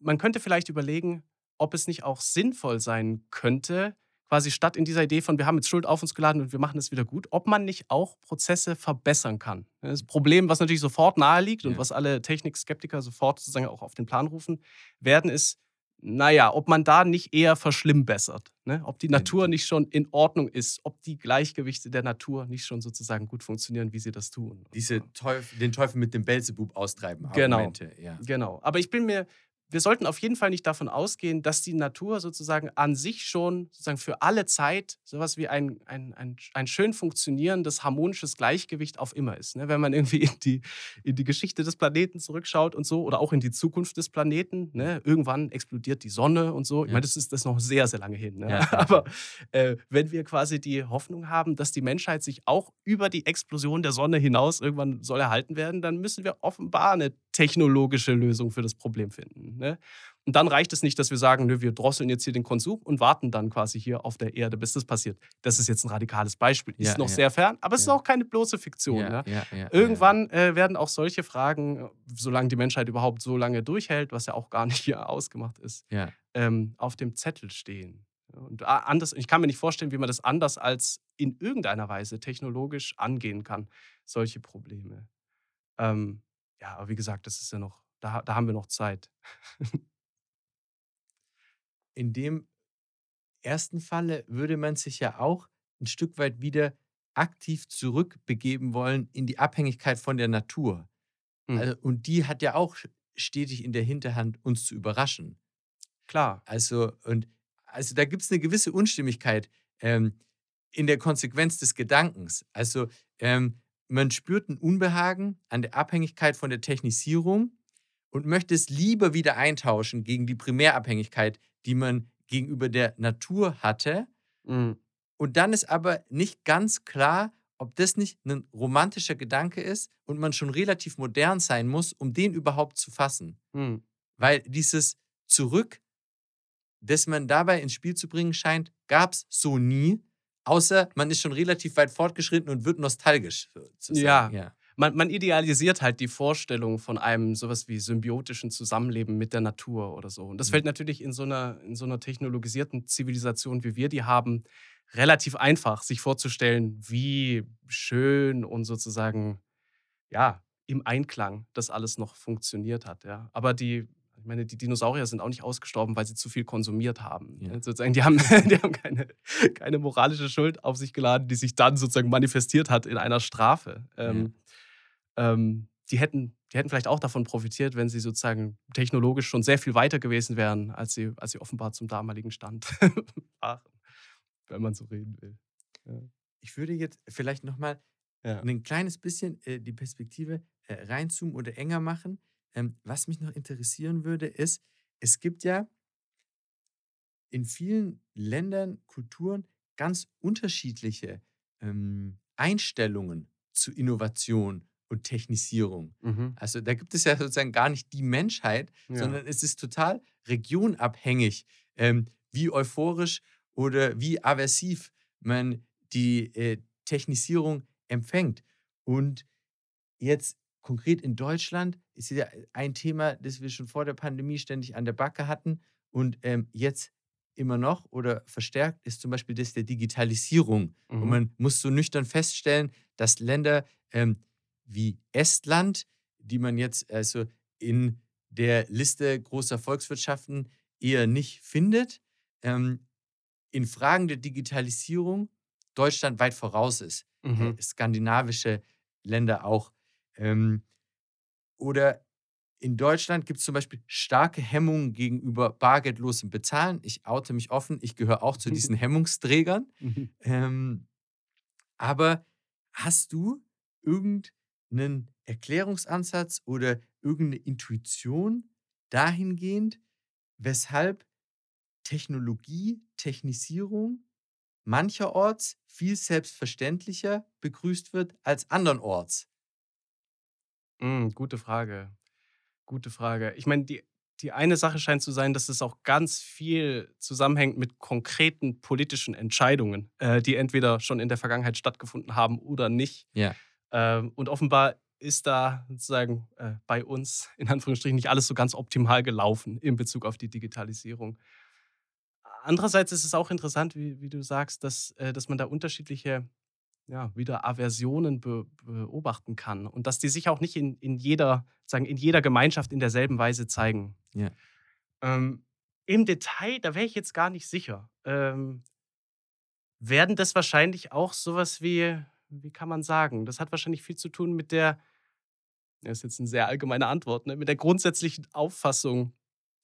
man könnte vielleicht überlegen, ob es nicht auch sinnvoll sein könnte, quasi statt in dieser Idee von, wir haben jetzt Schuld auf uns geladen und wir machen es wieder gut, ob man nicht auch Prozesse verbessern kann. Das Problem, was natürlich sofort nahe liegt ja. und was alle Technikskeptiker sofort sozusagen auch auf den Plan rufen werden, ist, naja, ob man da nicht eher verschlimmbessert. Ne? Ob die Natur nicht schon in Ordnung ist, ob die Gleichgewichte der Natur nicht schon sozusagen gut funktionieren, wie sie das tun. Diese Teufel, den Teufel mit dem Belzebub austreiben. Genau. Argumente. Ja. Genau. Aber ich bin mir wir sollten auf jeden Fall nicht davon ausgehen, dass die Natur sozusagen an sich schon sozusagen für alle Zeit sowas wie ein, ein, ein, ein schön funktionierendes, harmonisches Gleichgewicht auf immer ist. Ne? Wenn man irgendwie in die, in die Geschichte des Planeten zurückschaut und so oder auch in die Zukunft des Planeten, ne? irgendwann explodiert die Sonne und so. Ich meine, das ist das noch sehr, sehr lange hin. Ne? Ja. Aber äh, wenn wir quasi die Hoffnung haben, dass die Menschheit sich auch über die Explosion der Sonne hinaus irgendwann soll erhalten werden, dann müssen wir offenbar eine technologische Lösung für das Problem finden. Ne? Und dann reicht es nicht, dass wir sagen, nö, wir drosseln jetzt hier den Konsum und warten dann quasi hier auf der Erde, bis das passiert. Das ist jetzt ein radikales Beispiel. Ist ja, noch ja. sehr fern, aber es ja. ist auch keine bloße Fiktion. Ne? Irgendwann äh, werden auch solche Fragen, solange die Menschheit überhaupt so lange durchhält, was ja auch gar nicht hier ausgemacht ist, ähm, auf dem Zettel stehen. Und anders, ich kann mir nicht vorstellen, wie man das anders als in irgendeiner Weise technologisch angehen kann, solche Probleme. Ähm, ja, aber wie gesagt, das ist ja noch, da, da haben wir noch Zeit. In dem ersten Falle würde man sich ja auch ein Stück weit wieder aktiv zurückbegeben wollen in die Abhängigkeit von der Natur. Mhm. Also, und die hat ja auch stetig in der Hinterhand, uns zu überraschen. Klar. Also, und also da gibt es eine gewisse Unstimmigkeit ähm, in der Konsequenz des Gedankens. Also ähm, man spürt ein Unbehagen an der Abhängigkeit von der Technisierung und möchte es lieber wieder eintauschen gegen die Primärabhängigkeit, die man gegenüber der Natur hatte. Mhm. Und dann ist aber nicht ganz klar, ob das nicht ein romantischer Gedanke ist und man schon relativ modern sein muss, um den überhaupt zu fassen. Mhm. Weil dieses Zurück, das man dabei ins Spiel zu bringen scheint, gab es so nie. Außer man ist schon relativ weit fortgeschritten und wird nostalgisch. Ja. ja. Man, man, idealisiert halt die Vorstellung von einem sowas wie symbiotischen Zusammenleben mit der Natur oder so. Und das mhm. fällt natürlich in so, einer, in so einer technologisierten Zivilisation, wie wir die haben, relativ einfach, sich vorzustellen, wie schön und sozusagen, ja, im Einklang das alles noch funktioniert hat. Ja. Aber die ich meine, die Dinosaurier sind auch nicht ausgestorben, weil sie zu viel konsumiert haben. Ja. Sozusagen, die haben, die haben keine, keine moralische Schuld auf sich geladen, die sich dann sozusagen manifestiert hat in einer Strafe. Ähm, ähm, die, hätten, die hätten vielleicht auch davon profitiert, wenn sie sozusagen technologisch schon sehr viel weiter gewesen wären, als sie, als sie offenbar zum damaligen Stand waren, wenn man so reden will. Ja. Ich würde jetzt vielleicht nochmal ja. ein kleines bisschen äh, die Perspektive äh, reinzoomen oder enger machen ähm, was mich noch interessieren würde, ist, es gibt ja in vielen Ländern, Kulturen ganz unterschiedliche ähm, Einstellungen zu Innovation und Technisierung. Mhm. Also da gibt es ja sozusagen gar nicht die Menschheit, ja. sondern es ist total regionabhängig, ähm, wie euphorisch oder wie aversiv man die äh, Technisierung empfängt. Und jetzt konkret in Deutschland ist ja ein Thema, das wir schon vor der Pandemie ständig an der Backe hatten und ähm, jetzt immer noch oder verstärkt ist zum Beispiel das der Digitalisierung. Mhm. Und man muss so nüchtern feststellen, dass Länder ähm, wie Estland, die man jetzt also in der Liste großer Volkswirtschaften eher nicht findet, ähm, in Fragen der Digitalisierung Deutschland weit voraus ist. Mhm. Äh, skandinavische Länder auch. Ähm, oder in Deutschland gibt es zum Beispiel starke Hemmungen gegenüber bargeldlosem Bezahlen. Ich oute mich offen, ich gehöre auch zu diesen Hemmungsträgern. Mhm. ähm, aber hast du irgendeinen Erklärungsansatz oder irgendeine Intuition dahingehend, weshalb Technologie, Technisierung mancherorts viel selbstverständlicher begrüßt wird als andernorts? Mm, gute Frage. Gute Frage. Ich meine, die, die eine Sache scheint zu sein, dass es auch ganz viel zusammenhängt mit konkreten politischen Entscheidungen, äh, die entweder schon in der Vergangenheit stattgefunden haben oder nicht. Ja. Ähm, und offenbar ist da sozusagen äh, bei uns in Anführungsstrichen nicht alles so ganz optimal gelaufen in Bezug auf die Digitalisierung. Andererseits ist es auch interessant, wie, wie du sagst, dass, äh, dass man da unterschiedliche ja, wieder Aversionen be beobachten kann und dass die sich auch nicht in, in, jeder, sagen, in jeder Gemeinschaft in derselben Weise zeigen. Ja. Ähm, Im Detail, da wäre ich jetzt gar nicht sicher. Ähm, werden das wahrscheinlich auch sowas wie, wie kann man sagen, das hat wahrscheinlich viel zu tun mit der, das ist jetzt eine sehr allgemeine Antwort, ne, mit der grundsätzlichen Auffassung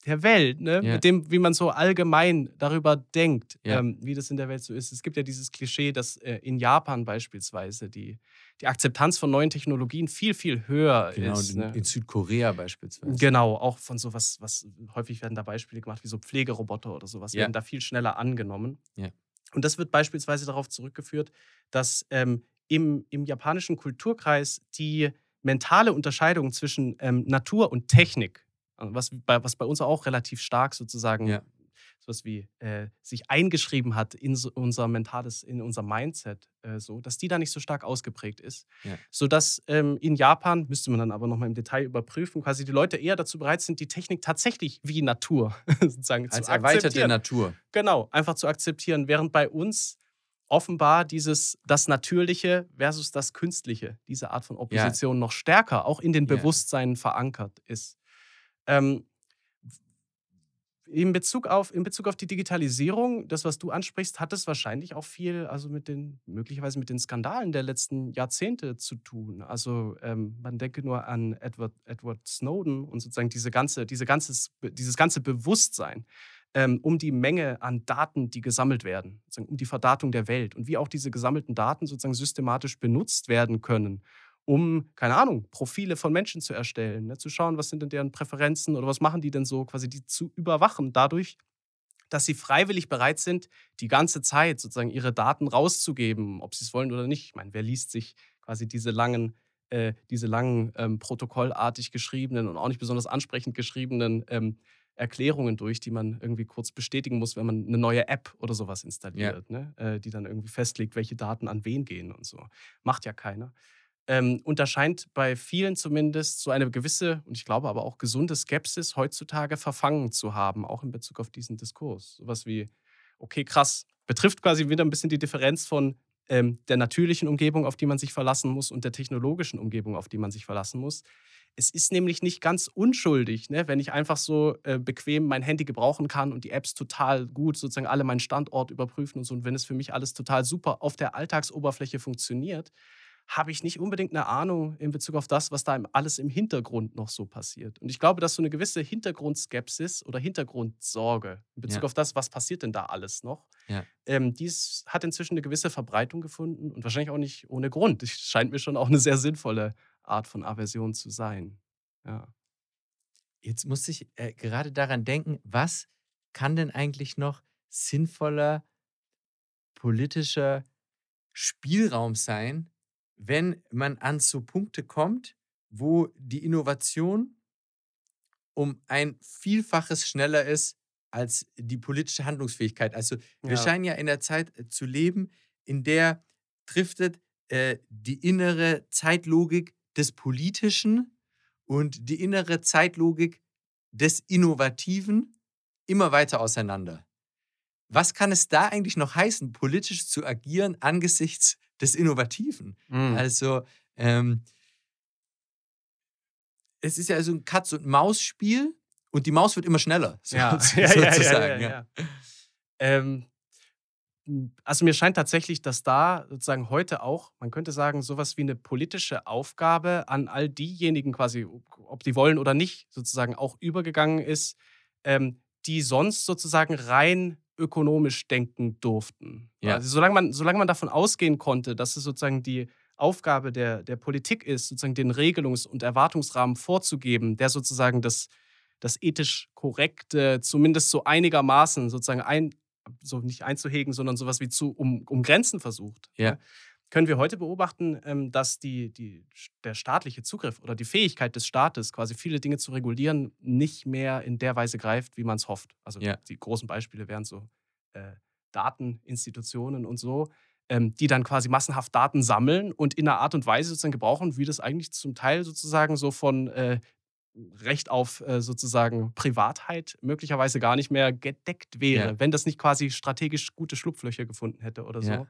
der Welt, ne? Ja. mit dem, wie man so allgemein darüber denkt, Ja. ähm, wie das in der Welt so ist. Es gibt ja dieses Klischee, dass äh, in Japan beispielsweise die, die Akzeptanz von neuen Technologien viel, viel höher Genau, ist. in, Ne? in Südkorea beispielsweise. Genau, auch von sowas, was häufig werden da Beispiele gemacht, wie so Pflegeroboter oder sowas, Ja. werden da viel schneller angenommen. Ja. Und das wird beispielsweise darauf zurückgeführt, dass ähm, im, im japanischen Kulturkreis die mentale Unterscheidung zwischen ähm, Natur und Technik, also was bei, was bei uns auch relativ stark sozusagen Ja. sowas wie äh, sich eingeschrieben hat in so unser mentales, in unser Mindset, äh, so, dass die da nicht so stark ausgeprägt ist. Ja. Sodass ähm, in Japan, müsste man dann aber nochmal im Detail überprüfen, quasi die Leute eher dazu bereit sind, die Technik tatsächlich wie Natur sozusagen Als zu erweiterte akzeptieren. Natur. Genau, einfach zu akzeptieren, während bei uns offenbar dieses das Natürliche versus das Künstliche, diese Art von Opposition noch stärker auch in den Ja. Bewusstseinen verankert ist. Ähm, in Bezug, auf, in Bezug auf die Digitalisierung, das, was du ansprichst, hat es wahrscheinlich auch viel, also mit den, möglicherweise mit den Skandalen der letzten Jahrzehnte zu tun. Also ähm, man denke nur an Edward, Edward Snowden und sozusagen diese ganze, diese ganzes, dieses ganze Bewusstsein ähm, um die Menge an Daten, die gesammelt werden, um die Verdatung der Welt und wie auch diese gesammelten Daten sozusagen systematisch benutzt werden können, um, keine Ahnung, Profile von Menschen zu erstellen, ne, zu schauen, was sind denn deren Präferenzen oder was machen die denn so, quasi die zu überwachen, dadurch, dass sie freiwillig bereit sind, die ganze Zeit sozusagen ihre Daten rauszugeben, ob sie es wollen oder nicht. Ich meine, wer liest sich quasi diese langen, äh, diese langen ähm, protokollartig geschriebenen und auch nicht besonders ansprechend geschriebenen ähm, Erklärungen durch, die man irgendwie kurz bestätigen muss, wenn man eine neue App oder sowas installiert, ne? äh, die dann irgendwie festlegt, welche Daten an wen gehen und so. Macht ja keiner. Ähm, und da scheint bei vielen zumindest so eine gewisse und ich glaube aber auch gesunde Skepsis heutzutage verfangen zu haben, auch in Bezug auf diesen Diskurs. Sowas wie, okay, krass, betrifft quasi wieder ein bisschen die Differenz von ähm, der natürlichen Umgebung, auf die man sich verlassen muss, und der technologischen Umgebung, auf die man sich verlassen muss. Es ist nämlich nicht ganz unschuldig, ne, wenn ich einfach so äh, bequem mein Handy gebrauchen kann und die Apps total gut, sozusagen alle meinen Standort überprüfen und so. Und wenn es für mich alles total super auf der Alltagsoberfläche funktioniert, habe ich nicht unbedingt eine Ahnung in Bezug auf das, was da alles im Hintergrund noch so passiert. Und ich glaube, dass so eine gewisse Hintergrundskepsis oder Hintergrundsorge in Bezug Ja. auf das, was passiert denn da alles noch, Ja. ähm, dies hat inzwischen eine gewisse Verbreitung gefunden und wahrscheinlich auch nicht ohne Grund. Es scheint mir schon auch eine sehr sinnvolle Art von Aversion zu sein. Ja. Jetzt muss ich äh, gerade daran denken, was kann denn eigentlich noch sinnvoller politischer Spielraum sein, wenn man an so Punkte kommt, wo die Innovation um ein Vielfaches schneller ist als die politische Handlungsfähigkeit. Also wir Ja. scheinen ja in der Zeit äh, zu leben, in der driftet äh, die innere Zeitlogik des Politischen und die innere Zeitlogik des Innovativen immer weiter auseinander. Was kann es da eigentlich noch heißen, politisch zu agieren angesichts des Innovativen? Mhm. Also, ähm, es ist ja so ein Katz- und Maus-Spiel und die Maus wird immer schneller, so, Ja, so- ja, ja, ja, sozusagen. ja, ja. Ähm, also mir scheint tatsächlich, dass da sozusagen heute auch, man könnte sagen, sowas wie eine politische Aufgabe an all diejenigen quasi, ob die wollen oder nicht, sozusagen auch übergegangen ist, ähm, die sonst sozusagen rein ökonomisch denken durften. Ja. Also solange man, solange man davon ausgehen konnte, dass es sozusagen die Aufgabe der, der Politik ist, sozusagen den Regelungs- und Erwartungsrahmen vorzugeben, der sozusagen das, das ethisch korrekte, zumindest so einigermaßen sozusagen ein, so nicht einzuhegen, sondern sowas wie zu um, um Grenzen versucht. Ja. Ne? Können wir heute beobachten, ähm, dass die, die, der staatliche Zugriff oder die Fähigkeit des Staates, quasi viele Dinge zu regulieren, nicht mehr in der Weise greift, wie man es hofft. Also Ja. die großen Beispiele wären so äh, Dateninstitutionen und so, ähm, die dann quasi massenhaft Daten sammeln und in einer Art und Weise sozusagen gebrauchen, wie das eigentlich zum Teil sozusagen so von äh, Recht auf äh, sozusagen Privatheit möglicherweise gar nicht mehr gedeckt wäre, Ja. wenn das nicht quasi strategisch gute Schlupflöcher gefunden hätte oder so. Ja.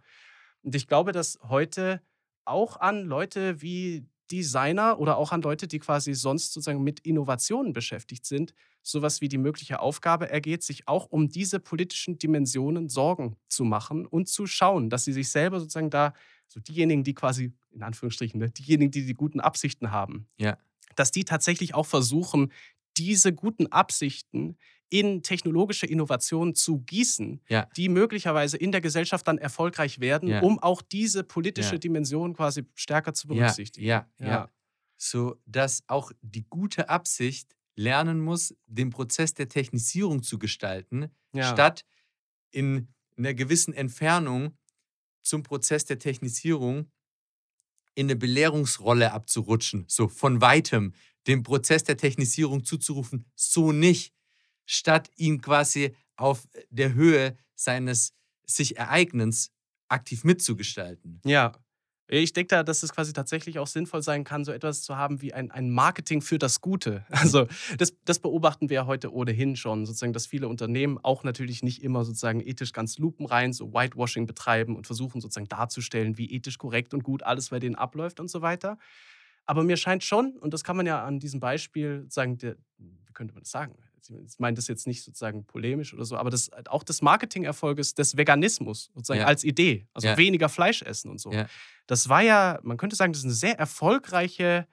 Und ich glaube, dass heute auch an Leute wie Designer oder auch an Leute, die quasi sonst sozusagen mit Innovationen beschäftigt sind, sowas wie die mögliche Aufgabe ergeht, sich auch um diese politischen Dimensionen Sorgen zu machen und zu schauen, dass sie sich selber sozusagen da, so diejenigen, die quasi, in Anführungsstrichen, ne, diejenigen, die die guten Absichten haben, Ja. Dass die tatsächlich auch versuchen, diese guten Absichten in technologische Innovationen zu gießen, Ja. die möglicherweise in der Gesellschaft dann erfolgreich werden, Ja. um auch diese politische Ja. Dimension quasi stärker zu berücksichtigen. ja, ja. So dass auch die gute Absicht lernen muss, den Prozess der Technisierung zu gestalten, statt in einer gewissen Entfernung zum Prozess der Technisierung in eine Belehrungsrolle abzurutschen, so von weitem dem Prozess der Technisierung zuzurufen, so nicht, statt ihn quasi auf der Höhe seines sich Ereignens aktiv mitzugestalten. Ja. Ich denke da, dass es quasi tatsächlich auch sinnvoll sein kann, so etwas zu haben wie ein, ein Marketing für das Gute. Also das, das beobachten wir ja heute ohnehin schon, sozusagen, dass viele Unternehmen auch natürlich nicht immer sozusagen ethisch ganz lupenrein so Whitewashing betreiben und versuchen sozusagen darzustellen, wie ethisch korrekt und gut alles bei denen abläuft und so weiter. Aber mir scheint schon, und das kann man ja an diesem Beispiel sagen, wie könnte man das sagen? Ich meine das jetzt nicht sozusagen polemisch oder so, aber das, auch des Marketingerfolges des Veganismus sozusagen Ja. als Idee, also Ja. weniger Fleisch essen und so. Ja. Das war ja, man könnte sagen, das ist eine sehr erfolgreiche,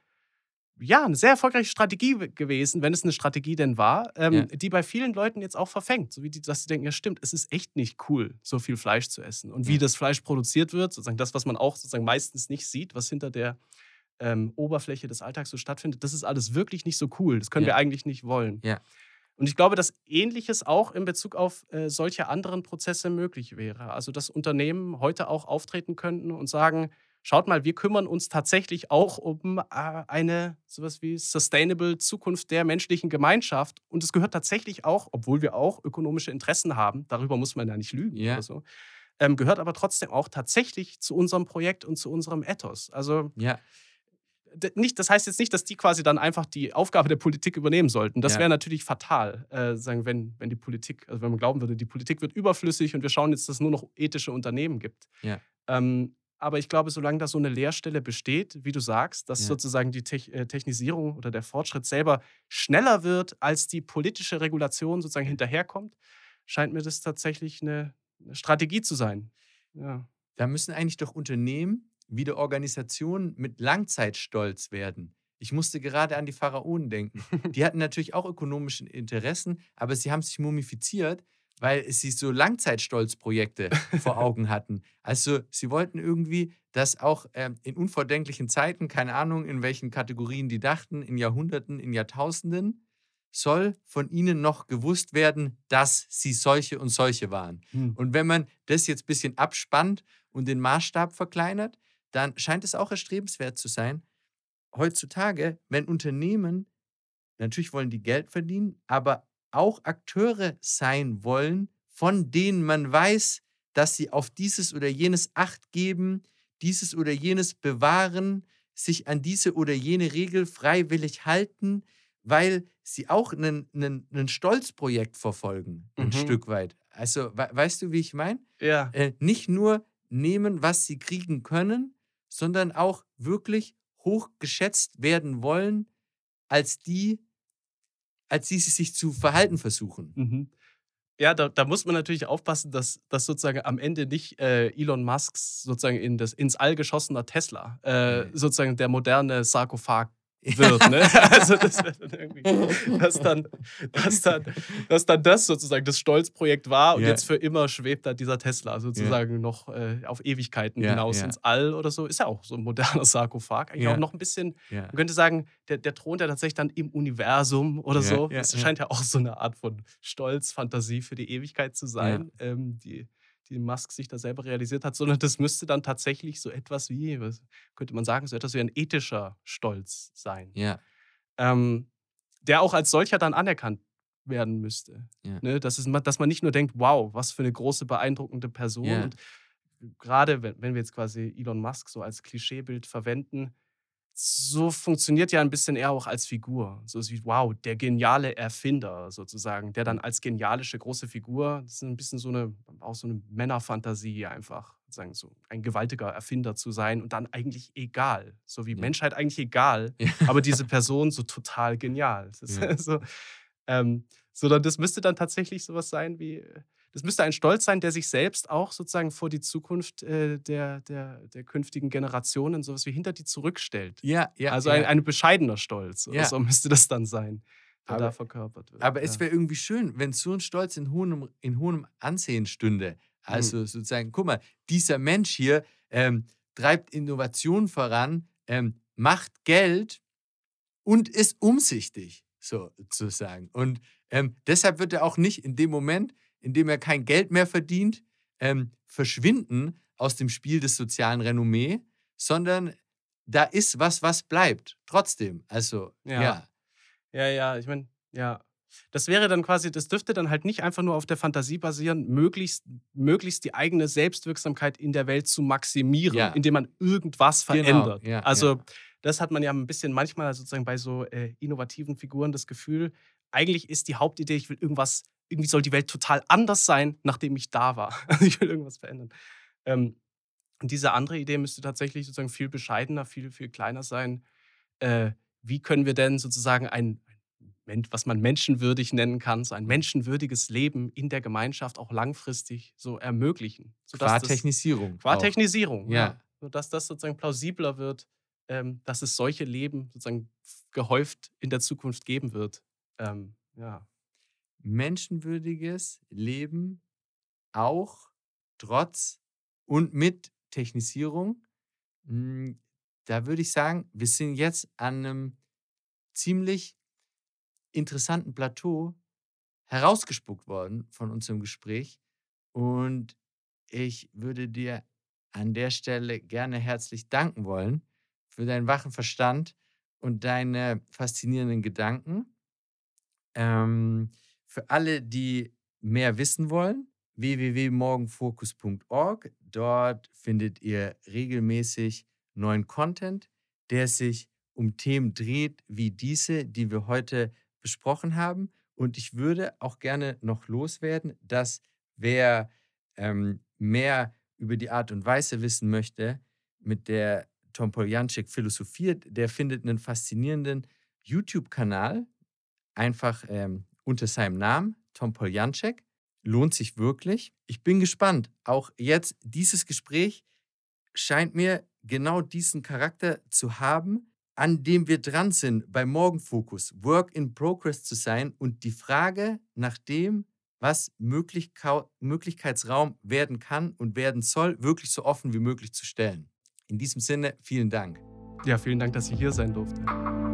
ja, eine sehr erfolgreiche Strategie gewesen, wenn es eine Strategie denn war, ähm, die bei vielen Leuten jetzt auch verfängt. So wie die, dass sie denken, ja stimmt, es ist echt nicht cool, so viel Fleisch zu essen. Und wie das Fleisch produziert wird, sozusagen das, was man auch sozusagen meistens nicht sieht, was hinter der ähm, Oberfläche des Alltags so stattfindet, das ist alles wirklich nicht so cool. Das können Ja. wir eigentlich nicht wollen. Ja. Und ich glaube, dass Ähnliches auch in Bezug auf äh, solche anderen Prozesse möglich wäre. Also, dass Unternehmen heute auch auftreten könnten und sagen, schaut mal, wir kümmern uns tatsächlich auch um äh, eine sowas wie sustainable Zukunft der menschlichen Gemeinschaft. Und es gehört tatsächlich auch, obwohl wir auch ökonomische Interessen haben, darüber muss man ja nicht lügen Ja. oder so, ähm, gehört aber trotzdem auch tatsächlich zu unserem Projekt und zu unserem Ethos. Also Ja, nicht, das heißt jetzt nicht, dass die quasi dann einfach die Aufgabe der Politik übernehmen sollten. Das Ja. wäre natürlich fatal, äh, sagen, wenn, wenn die Politik, also wenn man glauben würde, die Politik wird überflüssig und wir schauen jetzt, dass es nur noch ethische Unternehmen gibt. Ja. Ähm, aber ich glaube, solange da so eine Leerstelle besteht, wie du sagst, dass Ja. sozusagen die Tech äh, Technisierung oder der Fortschritt selber schneller wird, als die politische Regulation sozusagen hinterherkommt, scheint mir das tatsächlich eine, eine Strategie zu sein. Ja. da müssen eigentlich doch Unternehmen wie die Organisationen mit Langzeitstolz werden. Ich musste gerade an die Pharaonen denken. Die hatten natürlich auch ökonomische Interessen, aber sie haben sich mumifiziert, weil sie so Langzeitstolzprojekte vor Augen hatten. Also sie wollten irgendwie, dass auch ähm, in unvordenklichen Zeiten, keine Ahnung, in welchen Kategorien die dachten, in Jahrhunderten, in Jahrtausenden, soll von ihnen noch gewusst werden, dass sie solche und solche waren. Hm. Und wenn man das jetzt ein bisschen abspannt und den Maßstab verkleinert, dann scheint es auch erstrebenswert zu sein, heutzutage, wenn Unternehmen, natürlich wollen die Geld verdienen, aber auch Akteure sein wollen, von denen man weiß, dass sie auf dieses oder jenes Acht geben, dieses oder jenes bewahren, sich an diese oder jene Regel freiwillig halten, weil sie auch ein Stolzprojekt verfolgen, ein Mhm. Stück weit. Also, we weißt du, wie ich meine? Ja. Äh, nicht nur nehmen, was sie kriegen können, sondern auch wirklich hoch geschätzt werden wollen, als die, als die sie sich zu verhalten versuchen. Mhm. Ja, da, da muss man natürlich aufpassen, dass, dass sozusagen am Ende nicht äh, Elon Musks sozusagen in das, ins All geschossener Tesla äh, Nee. sozusagen der moderne Sarkophag wird. Ne? Also das dann irgendwie, dass dann, dass dann, dass dann das sozusagen das Stolzprojekt war und ja. jetzt für immer schwebt da dieser Tesla sozusagen ja. noch äh, auf Ewigkeiten ja, hinaus ins All oder so. Ist ja auch so ein moderner Sarkophag. Eigentlich auch noch ein bisschen, man könnte sagen, der, der thront ja tatsächlich dann im Universum oder so. Das scheint ja auch so eine Art von Stolz, Fantasie für die Ewigkeit zu sein, ähm, die die Musk sich da selber realisiert hat, sondern das müsste dann tatsächlich so etwas wie, was könnte man sagen, so etwas wie ein ethischer Stolz sein. Ja. Ähm, der auch als solcher dann anerkannt werden müsste. Ja. Ne? Das ist, dass man nicht nur denkt, wow, was für eine große, beeindruckende Person. Ja. Und gerade wenn, wenn wir jetzt quasi Elon Musk so als Klischeebild verwenden, so funktioniert ja ein bisschen eher auch als Figur. So wie, wow, der geniale Erfinder sozusagen, der dann als genialische große Figur, das ist ein bisschen so eine, auch so eine Männerfantasie einfach, sagen so, ein gewaltiger Erfinder zu sein und dann eigentlich egal. So wie ja. Menschheit eigentlich egal, ja. aber diese Person so total genial. Das ist ja. so, ähm, sondern das müsste dann tatsächlich sowas sein wie, das müsste ein Stolz sein, der sich selbst auch sozusagen vor die Zukunft äh, der, der, der künftigen Generationen sowas wie hinter die zurückstellt. Ja, ja. Also ja. Ein, ein bescheidener Stolz. Ja. So müsste das dann sein, der aber, da verkörpert wird. Aber ja. es wäre irgendwie schön, wenn so ein Stolz in hohem, in hohem Ansehen stünde. Also mhm. sozusagen, guck mal, dieser Mensch hier ähm, treibt Innovation voran, ähm, macht Geld und ist umsichtig, sozusagen. Und ähm, deshalb wird er auch nicht in dem Moment, indem er kein Geld mehr verdient, ähm, verschwinden aus dem Spiel des sozialen Renommee, sondern da ist was, was bleibt. Trotzdem. Also, ja. Ja, ja, ja ich meine, ja. Das wäre dann quasi, das dürfte dann halt nicht einfach nur auf der Fantasie basieren, möglichst, möglichst die eigene Selbstwirksamkeit in der Welt zu maximieren, ja. indem man irgendwas genau, verändert. Genau. Ja, also, das hat man ja ein bisschen manchmal sozusagen bei so äh, innovativen Figuren das Gefühl, eigentlich ist die Hauptidee, ich will irgendwas irgendwie soll die Welt total anders sein, nachdem ich da war. Also ich will irgendwas verändern. Ähm, und diese andere Idee müsste tatsächlich sozusagen viel bescheidener, viel, viel kleiner sein. Äh, wie können wir denn sozusagen ein, was man menschenwürdig nennen kann, so ein menschenwürdiges Leben in der Gemeinschaft auch langfristig so ermöglichen? Qua Technisierung. Qua Technisierung, ja. ja. Sodass das sozusagen plausibler wird, ähm, dass es solche Leben sozusagen gehäuft in der Zukunft geben wird. Ähm, ja menschenwürdiges Leben auch trotz und mit Technisierung. Hm, da würde ich sagen, wir sind jetzt an einem ziemlich interessanten Plateau herausgespuckt worden von unserem Gespräch. Und ich würde dir an der Stelle gerne herzlich danken wollen für deinen wachen Verstand und deine faszinierenden Gedanken. Ähm, für alle, die mehr wissen wollen, www.morgenfokus.org. Dort findet ihr regelmäßig neuen Content, der sich um Themen dreht, wie diese, die wir heute besprochen haben. Und ich würde auch gerne noch loswerden, dass wer ähm, mehr über die Art und Weise wissen möchte, mit der Tom Poljanczyk philosophiert, der findet einen faszinierenden YouTube-Kanal. Einfach ähm, unter seinem Namen, Tom Poljanczek. Lohnt sich wirklich. Ich bin gespannt. Auch jetzt, dieses Gespräch scheint mir genau diesen Charakter zu haben, an dem wir dran sind, bei Morgenfokus, Work in Progress zu sein und die Frage nach dem, was Möglichkeit, Möglichkeitsraum werden kann und werden soll, wirklich so offen wie möglich zu stellen. In diesem Sinne, vielen Dank. Ja, vielen Dank, dass ich hier sein durfte.